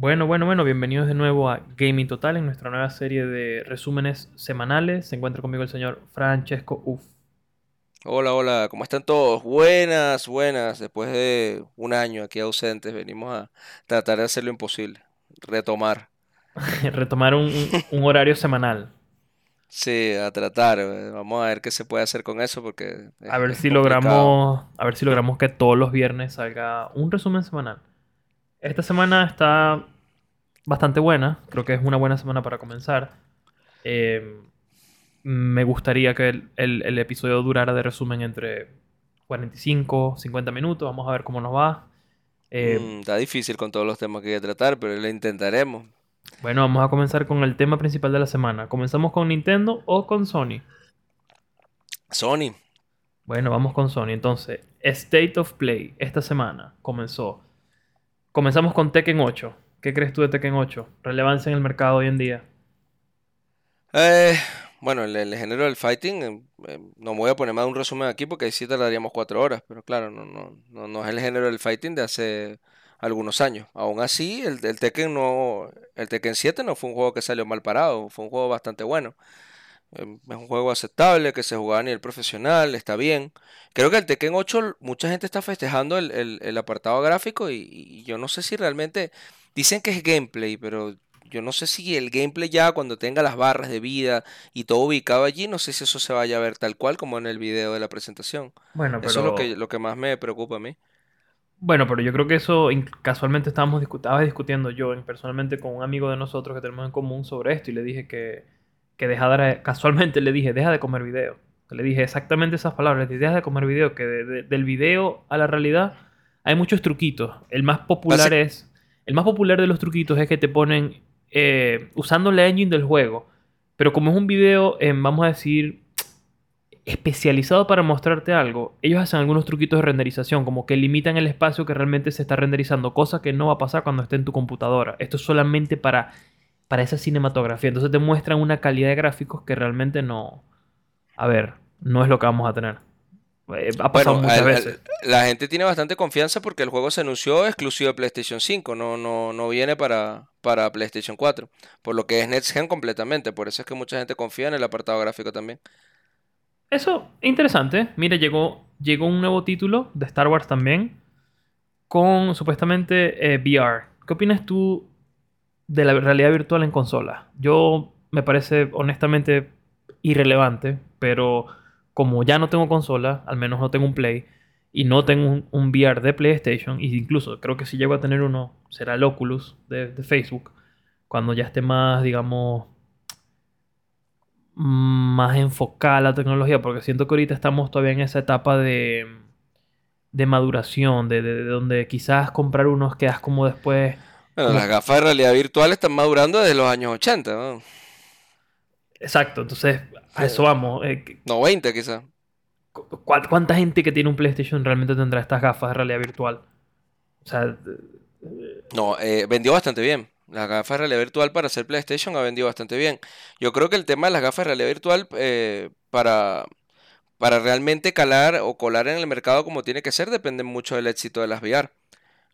Bueno, bueno, bueno, bienvenidos de nuevo a Gaming Total en nuestra nueva serie de resúmenes semanales. Se encuentra conmigo el señor Francesco Uff. Hola, hola, ¿cómo están todos? Buenas, buenas. Después de un año aquí ausentes, venimos a tratar de hacer lo imposible, retomar. Retomar un, un- horario semanal. Sí, a tratar. eh, Vamos a ver qué se puede hacer con eso porque A ver es si complicado. logramos, a ver si logramos que todos los viernes salga un resumen semanal. Esta semana está bastante buena. Creo que es una buena semana para comenzar. Eh, me gustaría que el, el- el episodio durara de resumen entre 45, 50 minutos. Vamos a ver cómo nos va. Eh, Mm, está difícil con todos los temas que hay que tratar, pero lo intentaremos. Bueno, vamos a comenzar con el tema principal de la semana. ¿Comenzamos con Nintendo o con Sony? Sony, Bueno, vamos con Sony. Entonces, State of Play esta semana comenzó. Comenzamos con Tekken 8. ¿Qué crees tú de Tekken 8? Relevancia en el mercado hoy en día. eh, bueno, el, género del fighting, eh, eh, no me voy a poner más un resumen aquí porque ahí sí tardaríamos cuatro horas, pero claro, no, no, no, no es el género del fighting de hace algunos años. Aún así, el, el Tekken no, el Tekken 7 no fue un juego que salió mal parado, fue un juego bastante bueno. Em, Es un juego aceptable, que se jugaba a nivel profesional, está bien. Creo que el Tekken 8 mucha gente está festejando el, el- el apartado gráfico y, y yo no sé si realmente dicen que es gameplay, pero yo no sé si el gameplay ya cuando tenga las barras de vida y todo ubicado allí, no sé si eso se vaya a ver tal cual como en el video de la presentación. Bueno, Eso es lo pero que, lo que más me preocupa a mí. bueno, pero yo creo que eso casualmente estábamos discu- estaba discutiendo yo en- personalmente con un amigo de nosotros que tenemos en común sobre esto y le dije que, que dejara, casualmente le dije, deja de comer video. Le dije exactamente esas palabras, le dije, deja de comer video, que de- de- del video a la realidad hay muchos truquitos. El más popular es, el más popular de los truquitos es que te ponen eh, usando la engine del juego, pero como es un video, eh, vamos a decir, especializado para mostrarte algo, ellos hacen algunos truquitos de renderización, como que limitan el espacio que realmente se está renderizando, cosa que no va a pasar cuando esté en tu computadora. Esto es solamente para, para esa cinematografía. Entonces te muestran una calidad de gráficos que realmente no... A ver, no es lo que vamos a tener. Eh, ha pasado Bueno, muchas veces. la gente tiene bastante confianza porque el juego se anunció exclusivo de PlayStation 5, no, no, no viene para, para PlayStation 4, por lo que es Next Gen completamente, por eso es que mucha gente confía en el apartado gráfico también. Eso, interesante. Mira, llegó, llegó un nuevo título de Star Wars también, con supuestamente eh, VR. ¿Qué opinas tú de la realidad virtual en consola? Yo me parece honestamente irrelevante, pero como ya no tengo consola, al menos no tengo un Play, y no tengo un, un VR de PlayStation, y incluso creo que si llego a tener uno, será el Oculus de, Facebook, cuando ya esté más, digamos, más enfocada la tecnología, porque siento que ahorita estamos todavía en esa etapa de, de maduración, de- de donde quizás comprar unos quedas como después. Bueno, las gafas de realidad virtual están madurando desde los años 80, ¿no? Exacto, entonces a eso vamos. eh, que- 90 quizás. cu- ¿cuá- ¿Cuánta gente que tiene un PlayStation realmente tendrá estas gafas de realidad virtual? O sea, No, eh, vendió bastante bien. Las gafas de realidad virtual para hacer PlayStation ha vendido bastante bien. Yo creo que el tema de las gafas de realidad virtual eh, para, para realmente calar o colar en el mercado como tiene que ser depende mucho del éxito de las VR.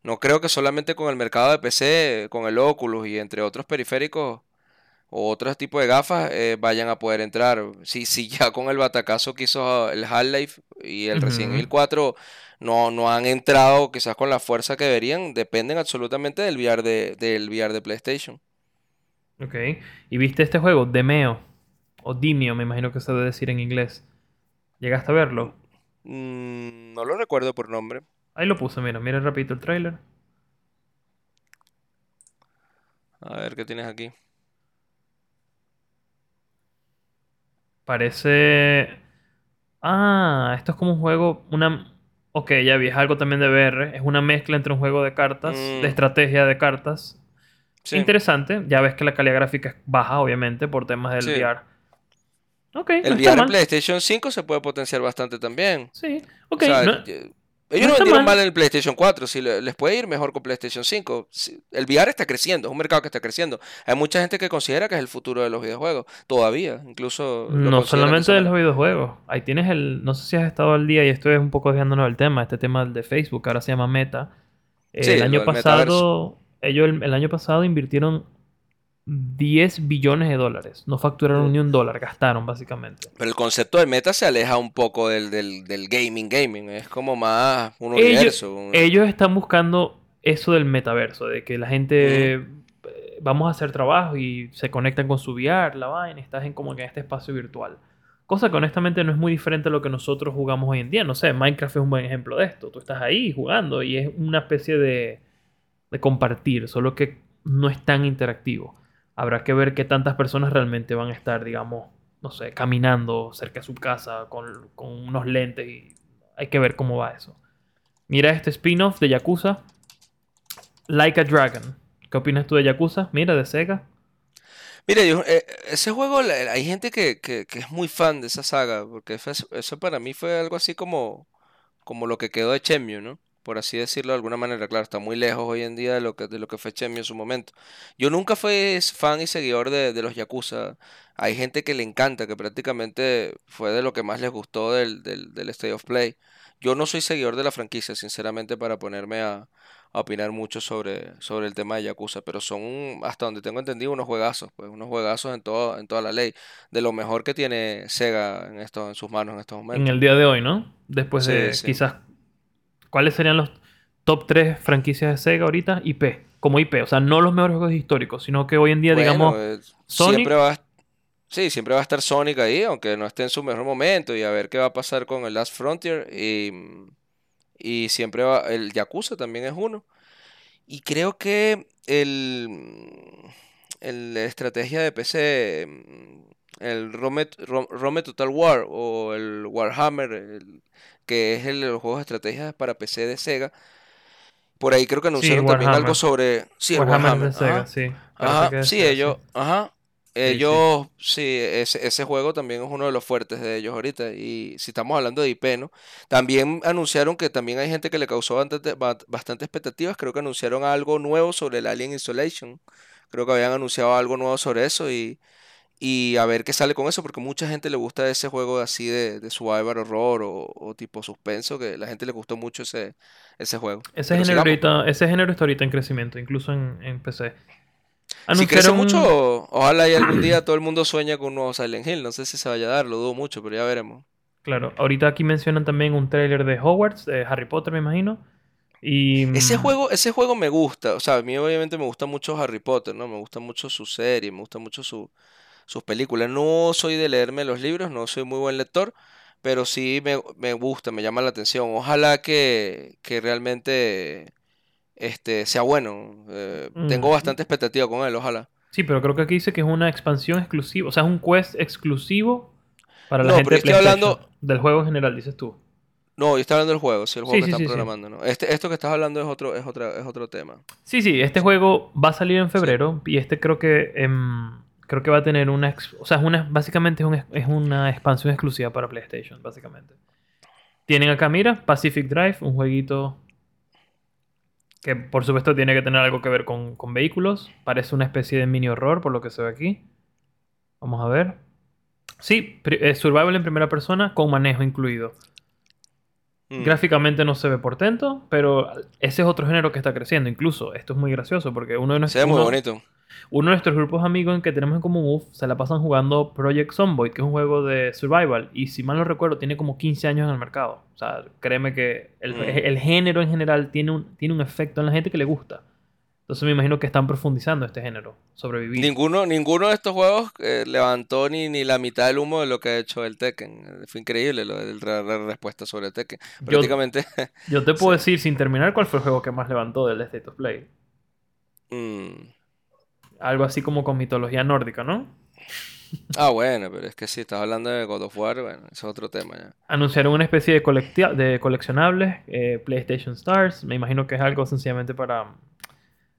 No creo que solamente con el mercado de PC, con el Oculus y entre otros periféricos o otros tipos de gafas eh, vayan a poder entrar. Si, si ya con el batacazo que hizo el Half-Life y el Resident ujú. Evil 4 no, no han entrado quizás con la fuerza que deberían, dependen absolutamente del VR de, del VR de PlayStation. ok. ¿Y viste este juego? Demeo, o Dimio, me imagino que se debe decir en inglés. ¿Llegaste a verlo? Mm, no lo recuerdo por nombre. Ahí lo puse, mira, mira rapidito el tráiler. A ver qué tienes aquí. Parece. Ah, esto es como un juego. Una. Ok, ya vi, es algo también de VR. Es una mezcla entre un juego de cartas, de Mm, estrategia de cartas. sí, Interesante. Ya ves que la calidad gráfica es baja, obviamente, por temas del sí. VR. Ok, El no VR. PlayStation 5 se puede potenciar bastante también. Sí, O ok. sea, no- no ellos no está vendieron mal. mal en el PlayStation 4, si le- les puede ir mejor con PlayStation 5. Si- El VR está creciendo, es un mercado que está creciendo. Hay mucha gente que considera que es el futuro de los videojuegos, todavía, incluso No solamente de los videojuegos. Ahí tienes el. No sé si has estado al día y esto es un poco desviándonos del tema. Este tema de Facebook, que ahora se llama Meta. Eh, Sí, el año metaverso. pasado ellos el, el año pasado invirtieron 10 billones de dólares. No facturaron ni un dólar, gastaron básicamente. Pero el concepto del meta se aleja un poco del, del, del gaming gaming. Es como más un Ellos- universo. un- Ellos están buscando eso del metaverso, de que la gente eh, vamos a hacer trabajo y se conectan con su VR, la vaina, estás en como que en este espacio virtual. Cosa que honestamente no es muy diferente a lo que nosotros jugamos hoy en día. No sé, Minecraft es un buen ejemplo de esto. Tú estás ahí jugando y es una especie de, de compartir, solo que no es tan interactivo. Habrá que ver qué tantas personas realmente van a estar, digamos, no sé, caminando cerca de su casa con, con unos lentes y hay que ver cómo va eso. Mira este spin-off de Yakuza, Like a Dragon. ¿Qué opinas tú de Yakuza? Mira, de Sega. Mira, eh, ese juego, hay gente que, que, que es muy fan de esa saga, porque eso para mí fue algo así como, como lo que quedó de Shenmue, ¿no? Por así decirlo de alguna manera, claro, está muy lejos hoy en día de lo que, de lo que fue Shenmue en su momento. Yo nunca fui fan y seguidor de, de los Yakuza. Hay gente que le encanta, que prácticamente fue de lo que más les gustó del, del, del State of Play. Yo no soy seguidor de la franquicia, sinceramente, para ponerme a, a opinar mucho sobre, sobre el tema de Yakuza, pero son, hasta donde tengo entendido, unos juegazos, pues unos juegazos en todo, en toda la ley, de lo mejor que tiene Sega en esto, en sus manos en estos En momentos. el día de hoy, ¿no? Después Sí, de sí. quizás... ¿Cuáles serían los top 3 franquicias de Sega ahorita? IP. Como IP. O sea, no los mejores juegos históricos, sino que hoy en día, Bueno, digamos... eh, Sonic. siempre va, a- sí, siempre va a estar Sonic ahí, aunque no esté en su mejor momento, y a ver qué va a pasar con el Last Frontier, y, y siempre va, el Yakuza también es uno. Y creo que el, el la estrategia de PC, el Rome, Ro- Rome Total War o el Warhammer, el- que es el, los juegos de estrategia para PC de Sega, por ahí creo que anunciaron también algo sobre... Sí, Warhammer Warhammer. de Sega, ajá. sí. Ajá, sí, Sega, ellos, ajá, sí, ellos, sí, ese, ese juego también es uno de los fuertes de ellos ahorita. Y si estamos hablando de IP, ¿no? También anunciaron que también hay gente que le causó bastante, ba- bastante expectativas. Creo que anunciaron algo nuevo sobre el Alien Isolation. Creo que habían anunciado algo nuevo sobre eso y, y a ver qué sale con eso, porque mucha gente le gusta ese juego así de, de survival horror o, o tipo suspenso, que la gente le gustó mucho ese, ese juego. Ese Pero género, sigamos. ahorita, ese género está ahorita en crecimiento, incluso en, en PC. Si crece Anunciaron... mucho, ojalá y algún día todo el mundo sueña con un nuevo Silent Hill. No sé si se vaya a dar, lo dudo mucho, pero ya veremos. Claro, ahorita aquí mencionan también un tráiler de Hogwarts, de Harry Potter, me imagino. Y... Ese mm, juego, ese juego me gusta. O sea, a mí obviamente me gusta mucho Harry Potter, ¿no? Me gusta mucho su serie, me gusta mucho su, sus películas. No soy de leerme los libros, no soy muy buen lector, pero sí me, me gusta, me llama la atención. Ojalá que, que realmente este, sea bueno. Eh, tengo bastante expectativa con él, ojalá. Sí, pero creo que aquí dice que es una expansión exclusiva. O sea, es un quest exclusivo para la No, gente pero estoy hablando- Del juego en general, dices tú. No, yo estoy hablando del juego, sí, el juego Sí, que sí, están sí. programando, ¿no? Este, esto que estás hablando es otro, es otra, es otro tema. Sí, sí, este juego va a salir en febrero y este creo que em, creo que va a tener una, o sea, es una básicamente es, un- es una expansión exclusiva para PlayStation, básicamente. Tienen acá, mira, Pacific Drive, un jueguito que por supuesto tiene que tener algo que ver con, con vehículos. Parece una especie de mini horror por lo que se ve aquí. Vamos a ver. Sí, eh, survival en primera persona con manejo incluido. Mm. Gráficamente no se ve portento, pero ese es otro género que está creciendo. Incluso, esto es muy gracioso porque uno de Se nuestros, ve muy uno, bonito. Uno de nuestros grupos amigos en que tenemos en común uf, se la pasan jugando Project Zomboid, que es un juego de survival. Y si mal no recuerdo, tiene como 15 años en el mercado. O sea, créeme que el, Mm. el género en general tiene un, tiene un efecto en la gente que le gusta. Entonces me imagino que están profundizando este género, sobrevivir. Ninguno, ninguno de estos juegos eh, levantó ni, ni la mitad del humo de lo que ha hecho el Tekken. Fue increíble lo de la, la respuesta sobre el Tekken. Yo, Prácticamente, yo te puedo sí. decir, sin terminar, cuál fue el juego que más levantó del State of Play. mm. Algo así como con mitología nórdica, ¿no? Ah, bueno, pero es que si estás hablando de God of War, bueno, eso es otro tema ya. Anunciaron una especie de, de coleccionables, eh, PlayStation Stars. Me imagino que es algo sencillamente para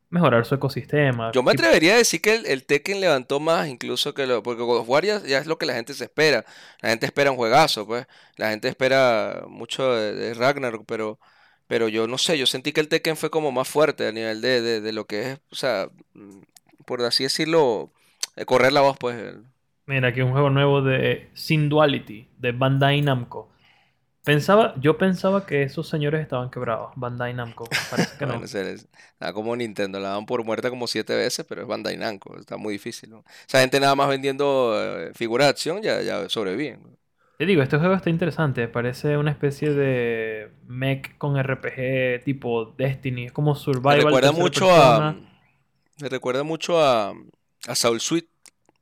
mejorar su ecosistema. Yo me atrevería a decir que el, el Tekken levantó más incluso que lo... Porque God of War ya, ya es lo que la gente se espera. La gente espera un juegazo, pues. La gente espera mucho de, de Ragnarok, pero... Pero yo no sé, yo sentí que el Tekken fue como más fuerte a nivel de, de, de lo que es, o sea, mm, por así decirlo, eh, correr la voz, pues. Mira, aquí un juego nuevo de Sin Duality, de Bandai Namco. Pensaba, yo pensaba que esos señores estaban quebrados. Bandai Namco. Parece que no. Bueno, se les- nada como Nintendo, la dan por muerta como siete veces, pero es Bandai Namco, está muy difícil, ¿no? Esa gente nada más vendiendo eh, figuras de acción ya, ya sobreviven. ¿no? Te digo, este juego está interesante. Parece una especie de mech con RPG tipo Destiny. Es como Me survival. recuerda tercera mucho a. me recuerda mucho a, a Soul Sweet,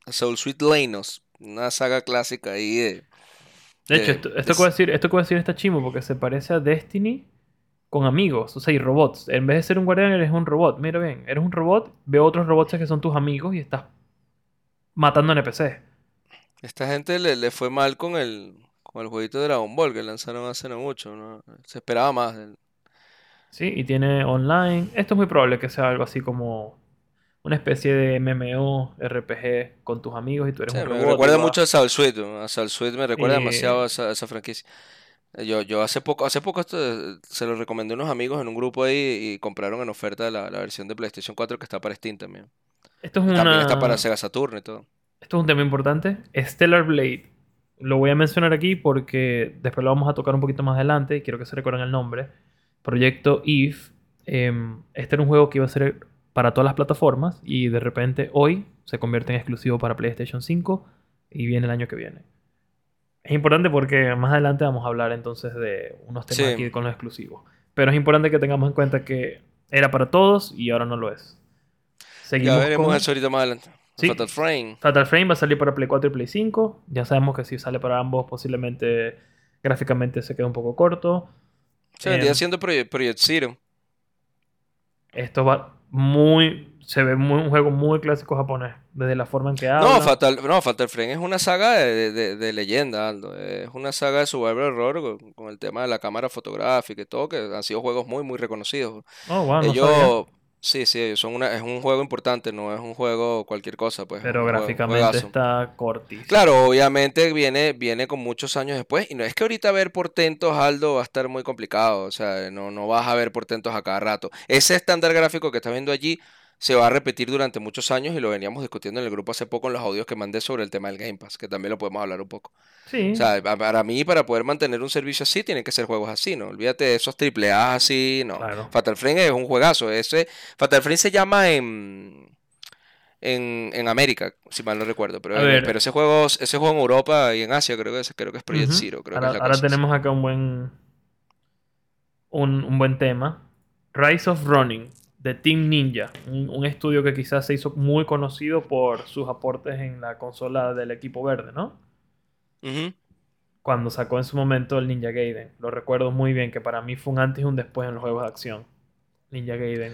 a Soul Sweet Lanos, una saga clásica ahí de, De hecho, esto, de esto que voy a decir, esto que voy a decir está chimo porque se parece a Destiny con amigos, o sea, y robots. En vez de ser un guardián, eres un robot. Mira bien, eres un robot, veo otros robots que son tus amigos y estás matando NPCs. Esta gente le, le fue mal con el, con el jueguito de Dragon Ball que lanzaron hace no mucho, ¿no? Se esperaba más. Sí, y tiene online. Esto es muy probable que sea algo así como una especie de MMO, RPG con tus amigos y tú eres Sí, un me robot. y recuerda vas- mucho a ¿no? A Sweet me recuerda Y- demasiado a esa, a esa franquicia. Eh, Yo, yo hace poco, hace poco esto, eh, se lo recomendé a unos amigos en un grupo ahí y compraron en oferta la, la versión de PlayStation 4 que está para Steam también. Esto es También una... está para Sega Saturn y todo. Esto es un tema importante. Stellar Blade. Lo voy a mencionar aquí porque después lo vamos a tocar un poquito más adelante y quiero que se recuerden el nombre. Proyecto Eve. Em, este era un juego que iba a ser para todas las plataformas y de repente hoy se convierte en exclusivo para PlayStation 5 y viene el año que viene. Es importante porque más adelante vamos a hablar entonces de unos temas Sí. aquí con los exclusivos. Pero es importante que tengamos en cuenta que era para todos y ahora no lo es. Ya Seguimos veremos con- eso ahorita más adelante. Sí. Fatal Frame. Fatal Frame va a salir para Play 4 y Play 5. Ya sabemos que si sale para ambos, posiblemente gráficamente se queda un poco corto. Se vendría Em, siendo Project, Project Zero. Esto va muy. Se ve muy, un juego muy clásico japonés. Desde la forma en que habla. No, Fatal, no, Fatal Frame es una saga de, de- de leyenda, Aldo. Es una saga de survival horror con, con el tema de la cámara fotográfica y todo, que han sido juegos muy, muy reconocidos. Oh, wow, no sabía. Ellos, sí, sí, son una, es un juego importante, no es un juego cualquier cosa, pues. es Pero gráficamente está cortis. Claro, obviamente viene, viene con muchos años después. Y no es que ahorita ver portentos, Aldo, va a estar muy complicado. O sea, no, no vas a ver portentos a cada rato. Ese estándar gráfico que estás viendo allí se va a repetir durante muchos años y lo veníamos discutiendo en el grupo hace poco en los audios que mandé sobre el tema del Game Pass, que también lo podemos hablar un poco. Sí. O sea, pa- para mí, para poder mantener un servicio así, tienen que ser juegos así, ¿no? Olvídate de esos triple A así, no. Claro. Fatal Frame es un juegazo. Ese, Fatal Frame se llama en, en, en América, si mal no recuerdo. Pero, ver. pero ese juego, ese juego en Europa y en Asia creo que es, creo que es Project. Zero, creo ahora que es la ahora cosa. tenemos acá un buen. Un, un buen tema. Rise of Running. De Team Ninja. Un, un estudio que quizás se hizo muy conocido por sus aportes en la consola del equipo verde, ¿no? Cuando sacó en su momento el Ninja Gaiden. Lo recuerdo muy bien, que para mí fue un antes y un después en los juegos de acción. Ninja Gaiden.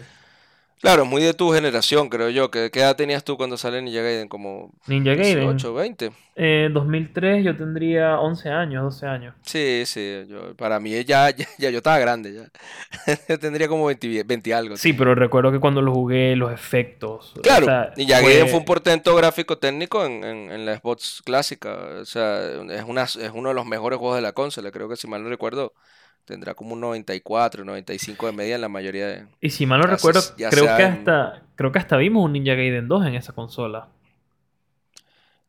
Claro, muy de tu generación, creo yo. ¿Qué, qué edad tenías tú cuando sale Ninja Gaiden? Como Ninja Gaiden. 18, 20. Eh, 2003 yo tendría 11 años, 12 años. Sí, sí. Yo, para mí ya, ya, ya yo estaba grande ya. Yo tendría como 20, 20 y algo. Sí, pero recuerdo que cuando lo jugué, los efectos. o Claro, sea, Ninja fue- Gaiden fue un portento gráfico técnico en, en, en la Xbox clásica. O sea, es, una, es uno de los mejores juegos de la consola. Creo que si mal no recuerdo, tendrá como un 94, 95 de media en la mayoría de... Y si mal no recuerdo, creo que en- hasta creo que hasta vimos un Ninja Gaiden 2 en esa consola.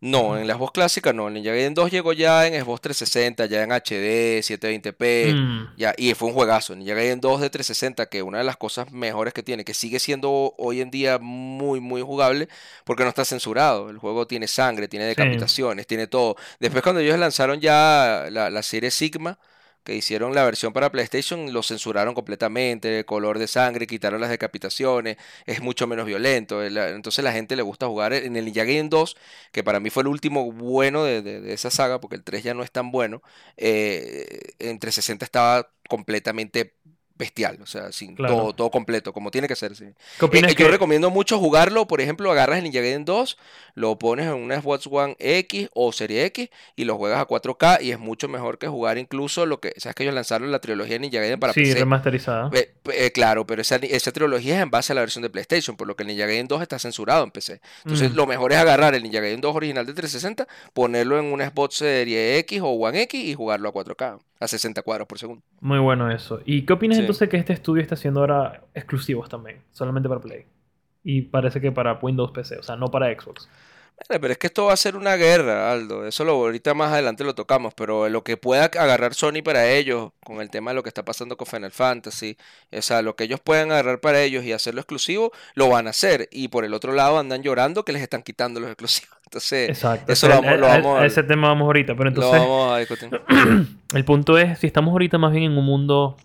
No, en la Xbox clásica no. El Ninja Gaiden 2 llegó ya en Xbox 360, ya en HD, 720p. Mm, Ya, y fue un juegazo. Ninja Gaiden 2 de 360, que una de las cosas mejores que tiene, que sigue siendo hoy en día muy, muy jugable, porque no está censurado. El juego tiene sangre, tiene decapitaciones, tiene todo. Después, cuando ellos lanzaron ya la, la serie Sigma, que hicieron la versión para PlayStation, lo censuraron completamente, color de sangre, quitaron las decapitaciones, es mucho menos violento. el- Entonces, la gente le gusta jugar en el Ninja Gaiden 2, que para mí fue el último bueno de, de- esa saga, porque el 3 ya no es tan bueno eh, en 360 estaba completamente bestial, o sea, sin Claro. todo, todo completo, como tiene que ser. sí. ¿Qué opinas Eh, yo recomiendo mucho jugarlo, por ejemplo, agarras el Ninja Gaiden 2, lo pones en una Xbox One X o Serie X y lo juegas a 4K y es mucho mejor que jugar incluso lo que, sabes que ellos lanzaron la trilogía de Ninja Gaiden para sí, PC. remasterizada. Pe- pe- eh, claro, pero esa, esa trilogía es en base a la versión de PlayStation, por lo que el Ninja Gaiden 2 está censurado en PC. Entonces, Mm. lo mejor es agarrar el Ninja Gaiden 2 original de 360, ponerlo en una Xbox Serie X o One X y jugarlo a 4K, a 60 cuadros por segundo. Muy bueno eso. ¿Y qué opinas Sí. entonces que este estudio está haciendo ahora exclusivos también? Solamente para Play. Y parece que para Windows PC, o sea, no para Xbox. Pero es que esto va a ser una guerra, Aldo. Eso lo ahorita más adelante lo tocamos, pero lo que pueda agarrar Sony para ellos, con el tema de lo que está pasando con Final Fantasy, o sea, lo que ellos puedan agarrar para ellos y hacerlo exclusivo, lo van a hacer. Y por el otro lado andan llorando que les están quitando los exclusivos. Entonces, Exacto. eso lo vamos, lo vamos a a, ese tema vamos ahorita, pero lo entonces vamos a discutir. el punto es, si estamos ahorita más bien en un mundo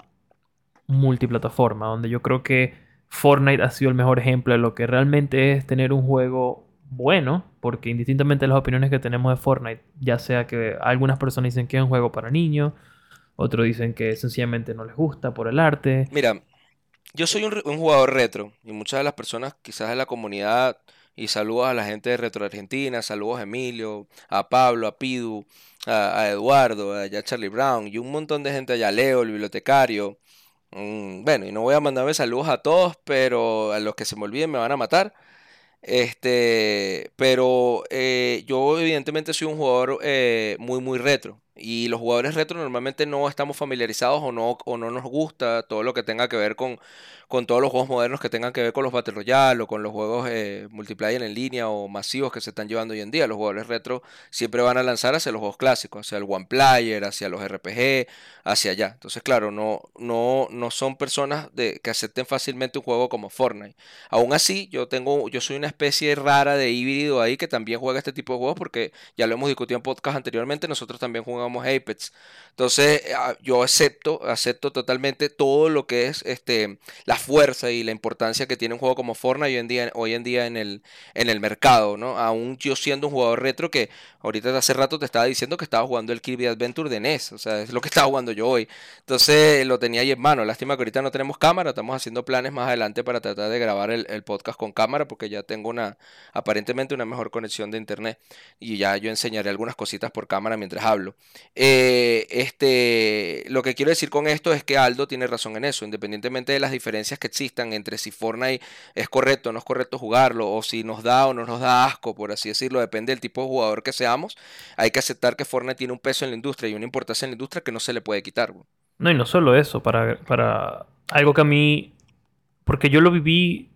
multiplataforma, donde yo creo que Fortnite ha sido el mejor ejemplo de lo que realmente es tener un juego bueno, porque indistintamente de las opiniones que tenemos de Fortnite, ya sea que algunas personas dicen que es un juego para niños, otros dicen que sencillamente no les gusta por el arte. Mira, yo soy un, jugador retro y muchas de las personas quizás de la comunidad y saludos a la gente de Retro Argentina, saludos a Emilio, a Pablo, a Pidu, a, Eduardo, a Charlie Brown y un montón de gente allá, Leo, el bibliotecario. Mm, bueno, y no voy a mandarme saludos a todos, pero a los que se me olviden me van a matar. Este, pero eh, yo evidentemente soy un jugador eh, muy muy retro y los jugadores retro normalmente no estamos familiarizados o no, o no nos gusta todo lo que tenga que ver con, con todos los juegos modernos que tengan que ver con los Battle Royale o con los juegos eh, multiplayer en línea o masivos que se están llevando hoy en día. Los jugadores retro siempre van a lanzar hacia los juegos clásicos, hacia el One Player, hacia los RPG, hacia allá. Entonces, claro, no, no, no son personas de, que acepten fácilmente un juego como Fortnite. Aún así, yo tengo, yo soy una especie rara de híbrido ahí que también juega este tipo de juegos porque ya lo hemos discutido en podcast anteriormente, nosotros también jugamos Apex. Entonces, ah, yo acepto, acepto totalmente todo lo que es este la fuerza y la importancia que tiene un juego como Fortnite hoy en día, hoy en día en el, en el mercado, ¿no? Aún yo siendo un jugador retro que ahorita hace rato te estaba diciendo que estaba jugando el Kirby Adventure de NES, o sea, es lo que estaba jugando yo hoy. Entonces lo tenía ahí en mano. Lástima que ahorita no tenemos cámara, estamos haciendo planes más adelante para tratar de grabar el, el podcast con cámara porque ya tengo una, aparentemente una mejor conexión de internet y ya yo enseñaré algunas cositas por cámara mientras hablo. Eh, este, lo que quiero decir con esto es que Aldo tiene razón en eso, independientemente de las diferencias que existan entre si Fortnite es correcto o no es correcto jugarlo, o si nos da o no nos da asco, por así decirlo, depende del tipo de jugador que seamos, hay que aceptar que Fortnite tiene un peso en la industria y una importancia en la industria que no se le puede quitar. No, y no solo eso, para, para algo que a mí, porque yo lo viví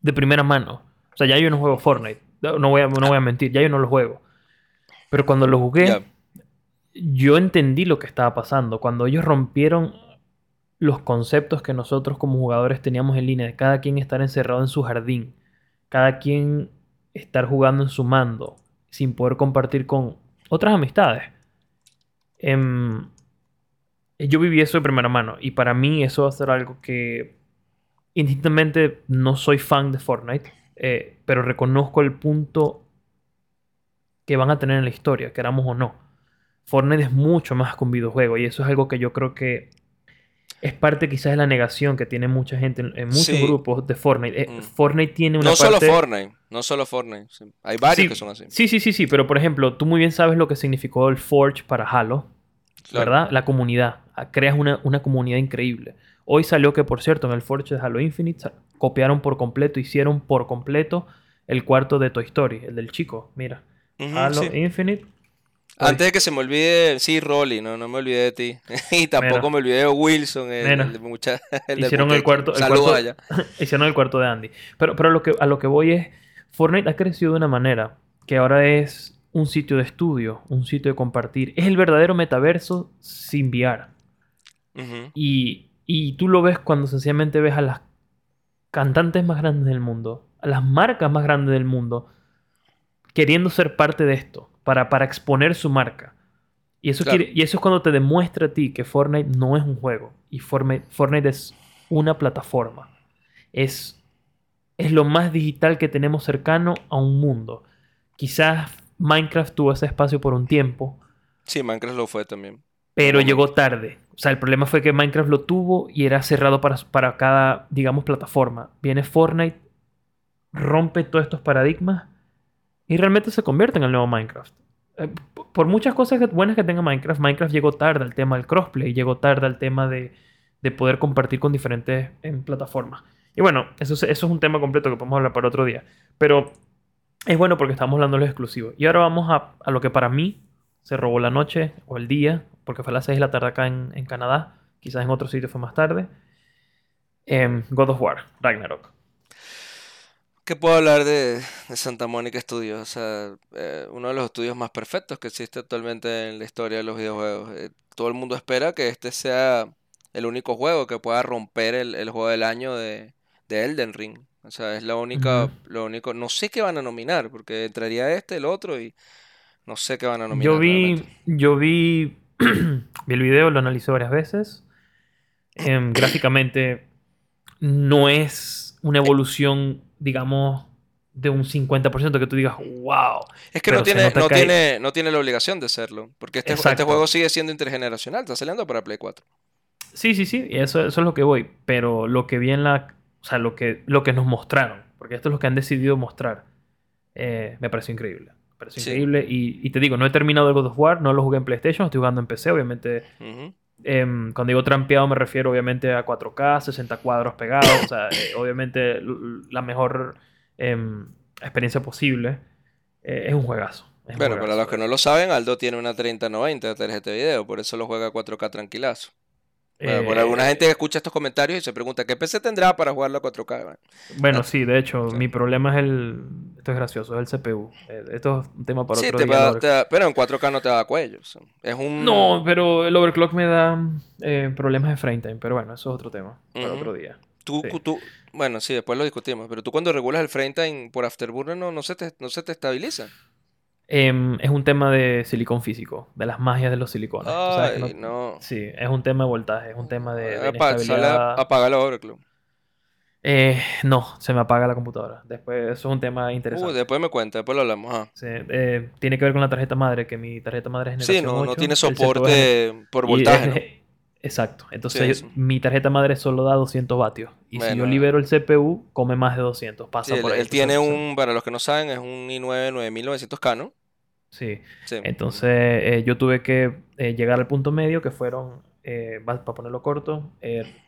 de primera mano. O sea, ya yo no juego Fortnite, no voy a, no voy a mentir, ya yo no lo juego. Pero cuando lo jugué. Yo entendí lo que estaba pasando. Cuando ellos rompieron los conceptos que nosotros como jugadores teníamos en línea, de cada quien estar encerrado en su jardín, cada quien estar jugando en su mando, sin poder compartir con otras amistades. Em, yo viví eso de primera mano y para mí eso va a ser algo que indistintamente no soy fan de Fortnite, eh, pero reconozco el punto que van a tener en la historia, queramos o no. Fortnite es mucho más que un videojuego y eso es algo que yo creo que es parte quizás de la negación que tiene mucha gente en, en muchos Sí. grupos de Fortnite. Eh, Mm. Fortnite tiene una No solo. Fortnite, no solo Fortnite, sí. hay varios Sí, que son así. Sí, sí, sí, sí, pero por ejemplo, tú muy bien sabes lo que significó el Forge para Halo, Claro. ¿verdad? La comunidad. Ah, Creas una, una comunidad increíble. Hoy salió que, por cierto, en el Forge de Halo Infinite copiaron por completo, hicieron por completo el cuarto de Toy Story, el del chico. Mira, Halo. Infinite. Antes de que se me olvide, sí, Rolly, no, no me olvidé de ti. y tampoco me olvidé de Wilson, el, el de mucha- el del Hicieron el cuarto- Saludos allá. Hicieron el cuarto de Andy. Pero, pero lo que, a lo que voy es, Fortnite ha crecido de una manera que ahora es un sitio de estudio, un sitio de compartir. Es el verdadero metaverso sin VR. Y, y tú lo ves cuando sencillamente ves a las cantantes más grandes del mundo, a las marcas más grandes del mundo, queriendo ser parte de esto, para, para exponer su marca. Y eso, Claro. quiere- y eso es cuando te demuestra a ti que Fortnite no es un juego. Y Fortnite, Fortnite es una plataforma. Es, es lo más digital que tenemos cercano a un mundo. Quizás Minecraft tuvo ese espacio por un tiempo, Sí, Minecraft lo fue también. pero llegó tarde. O sea, el problema fue que Minecraft lo tuvo y era cerrado para, para cada, digamos, plataforma. Viene Fortnite, rompe todos estos paradigmas y realmente se convierte en el nuevo Minecraft. Eh, por muchas cosas buenas que tenga Minecraft, Minecraft llegó tarde al tema del crossplay, llegó tarde al tema de, de poder compartir con diferentes en plataformas. Y bueno, eso, es- un tema completo que podemos hablar para otro día. Pero es bueno porque estamos hablando de los exclusivos. Y ahora vamos a, lo que para mí se robó la noche o el día, porque fue a las 6 de la tarde acá en, en Canadá. Quizás en otro sitio fue más tarde. Em, God of War, Ragnarok. ¿Qué puedo hablar de, de Santa Mónica Studios? O sea, eh, uno de los estudios más perfectos que existe actualmente en la historia de los videojuegos. Eh, todo el mundo espera que este sea el único juego que pueda romper el, el juego del año de, de Elden Ring. O sea, es la única, lo único. No sé qué van a nominar, porque entraría este, el otro, y no sé qué van a Yo nominar realmente. vi, yo vi, vi el video, lo analicé varias veces. Em, gráficamente no es una evolución, digamos, de un 50% que tú digas, wow. Es que no tiene, no tiene, no tiene la obligación de serlo, porque este, este juego sigue siendo intergeneracional, está saliendo para Play 4. Sí, sí, sí, y eso, eso es lo que voy. Pero lo que vi en la. O sea, lo que, lo que nos mostraron, porque esto es lo que han decidido mostrar, eh, me pareció increíble. Me pareció Sí. increíble. Y, y te digo, no he terminado el God of War, no lo jugué en PlayStation, estoy jugando en PC, obviamente. Em, cuando digo trampeado me refiero obviamente a 4K, 60 cuadros pegados, o sea, eh, obviamente la mejor em, experiencia posible. Eh, es un juegazo. es un Bueno, para los que no lo saben, Aldo tiene una 3090 de tarjeta de video, por eso lo juega a 4K tranquilazo. Bueno, por Eh, alguna gente que escucha estos comentarios y se pregunta, ¿qué PC tendrá para jugarlo a 4K? Bueno, Bueno, sí, de hecho, Sí. mi problema es el. Esto es gracioso, es el CPU. Eh, Esto es un tema para sí, otro te día. va- Lord. te da- pero en 4K no te da cuello. es un... No, pero el overclock me da eh, problemas de frame time. Pero bueno, eso es otro tema para otro día. Tú, sí. tú- bueno, sí, después lo discutimos, pero tú cuando regulas el frame time por Afterburner no, no, se te, no se te estabiliza. Em, es un tema de silicón físico, de las magias de los silicones. Ay, no. Sí, es un tema de voltaje, es un tema de, de inestabilidad. apaga la overclock. Eh, no, se me apaga la computadora. Después, eso es un tema Uh, interesante. después me cuenta, después lo hablamos. ajá. Sí, eh, tiene que ver con la tarjeta madre, que mi tarjeta madre es Sí, generación no, no 8, tiene el 120. soporte por voltaje, es- ¿no? Exacto. Entonces, Sí, mi tarjeta madre solo da 200 vatios. Y si yo libero el CPU, come más de 200. Pasa Sí, él, por ahí. él tiene un, para los que no saben, es un i9 9900K, ¿no? Sí. Sí. Entonces, eh, yo tuve que eh, llegar al punto medio, que fueron, eh, para ponerlo corto,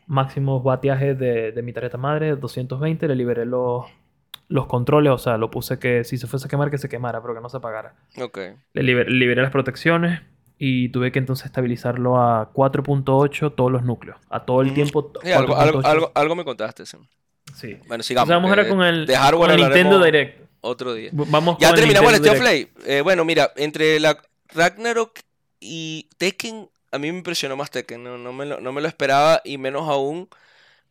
máximos vatiajes de, de mi tarjeta madre, 220. Le liberé los, los controles, o sea, lo puse que si se fuese a quemar, que se quemara, pero que no se apagara. Ok. Le liber- liberé las protecciones y tuve que entonces estabilizarlo a 4.8 todos los núcleos. A todo el Ujú. tiempo. Sí, algo, algo, 4.8. algo, algo me contaste, sí. Sí. Bueno, sigamos. sea, vamos ahora con el, de hardware con Nintendo Direct. otro día. Vamos Ya terminamos el State. Play. Eh, bueno, mira, entre la Ragnarok y Tekken, a mí me impresionó más Tekken. No, no me lo, no me lo esperaba y menos aún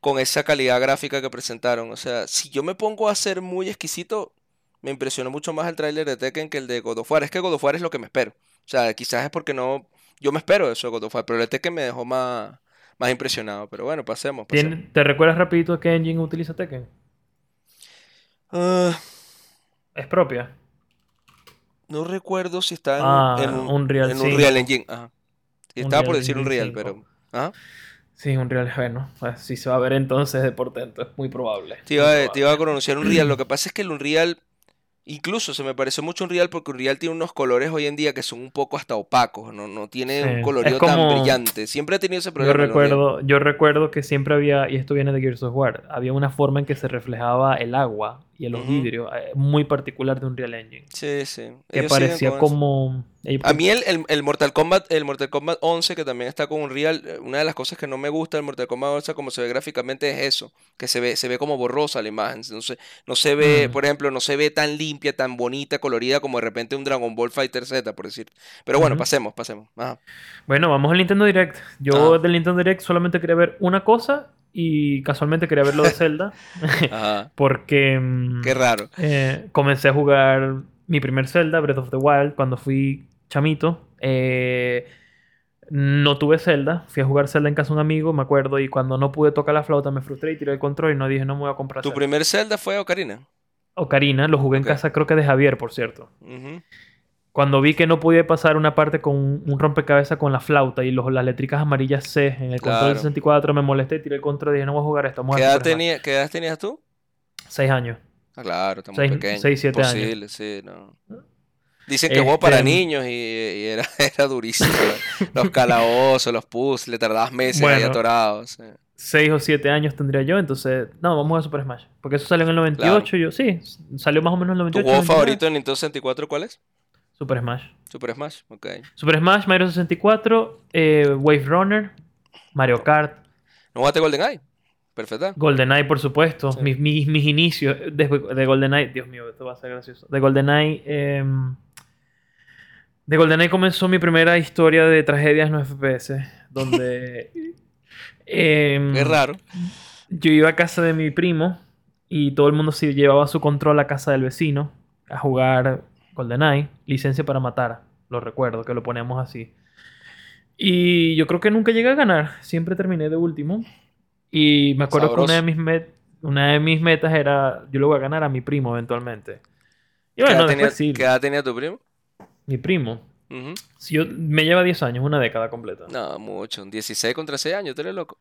con esa calidad gráfica que presentaron. O sea, si yo me pongo a ser muy exquisito, me impresionó mucho más el tráiler de Tekken que el de God of War. Es que God of War es lo que me espero. O sea, quizás es porque no... Yo me espero eso de God of War, pero el de Tekken me dejó más, más impresionado. Pero bueno, pasemos, pasemos. ¿Tiene- ¿Te recuerdas rapidito qué engine utiliza Tekken? Ah, Es propia. no recuerdo si está en, Ah, en un, Unreal en Unreal 5. Engine. Ajá. Estaba por Unreal decir Unreal, 5. pero... Ajá. Sí, un real bueno. Si se va a ver entonces de portento, es muy probable. Te muy iba, a- te probable. iba a pronunciar Unreal. Lo que pasa es que el Unreal, incluso se me pareció mucho Unreal porque Unreal tiene unos colores hoy en día que son un poco hasta opacos, no, no tiene Sí, un colorido tan brillante. Siempre ha tenido ese Yo problema. Unreal. recuerdo, yo recuerdo que siempre había, y esto viene de Gears of War, había una forma en que se reflejaba el agua y los Ujú. vidrios, eh, muy particular de Unreal Engine. Sí, sí. Que Ellos parecía como... eh, A mí el, el- el Mortal Kombat, el Mortal Kombat 11, que también está con Unreal, eh, una de las cosas que no me gusta del Mortal Kombat 11 como se ve gráficamente es eso, que se ve, se ve como borrosa la imagen. Entonces, no se ve, por ejemplo, no se ve tan limpia, tan bonita, colorida como de repente un Dragon Ball Fighter Z, por decir. Pero bueno, pasemos, pasemos. Ajá. Bueno, vamos al Nintendo Direct. Yo Ajá. del Nintendo Direct solamente quería ver una cosa y casualmente quería ver lo de Zelda. Ajá. porque mm, Qué raro. eh, comencé a jugar mi primer Zelda, Breath of the Wild, cuando fui chamito. Eh, no tuve Zelda, fui a jugar Zelda en casa de un amigo, me acuerdo, y cuando no pude tocar la flauta me frustré y tiré el control y no dije no me voy a comprar ¿Tu Zelda. primer Zelda fue Ocarina? Ocarina, lo jugué en casa creo que de Javier, por cierto. Cuando vi que no podía pasar una parte con un, un rompecabezas con la flauta y los, las letricas amarillas C en el control Claro. del 64, me molesté y tiré el control y dije no voy a jugar esto, a ¿Qué jugar edad, Super Smash". tenía, ¿Qué edad tenías tú? Seis años. Ah, claro, está muy Seis- seis, siete años. Sí, no. Dicen que Este, para niños y, y era, era durísimo. Los calabozos, los puzzles, tardabas meses ahí Bueno. atorados. sí. 6 o 7 años tendría yo, entonces, no, vamos a Super Smash. Porque eso salió en el 98, yo sí, salió más o menos en el ¿Tu 98. juego 99. favorito de Nintendo 64 cuál es? Super Smash. Super Smash, ok. Super Smash, Mario 64, eh, Wave Runner, Mario Kart. ¿No jugaste GoldenEye? perfecta. GoldenEye, por supuesto. Sí. Mis, mis, mis inicios de, de GoldenEye. Dios mío, esto va a ser gracioso. De GoldenEye. em, de GoldenEye comenzó mi primera historia de tragedias no FPS. Donde. em, Qué raro. Yo iba a casa de mi primo y todo el mundo se llevaba su control a casa del vecino a jugar GoldenEye, licencia para matar, lo recuerdo, que lo poníamos así. Y yo creo que nunca llegué a ganar, siempre terminé de último. Y me acuerdo que una de, mis met- una de mis metas era, yo le voy a ganar a mi primo eventualmente. Y ¿Qué edad bueno, tenía, sí, qué edad tenía tu primo? mi primo. Si yo, me lleva 10 años, una década completa. No, mucho. 16 contra 6 años, tú eres loco.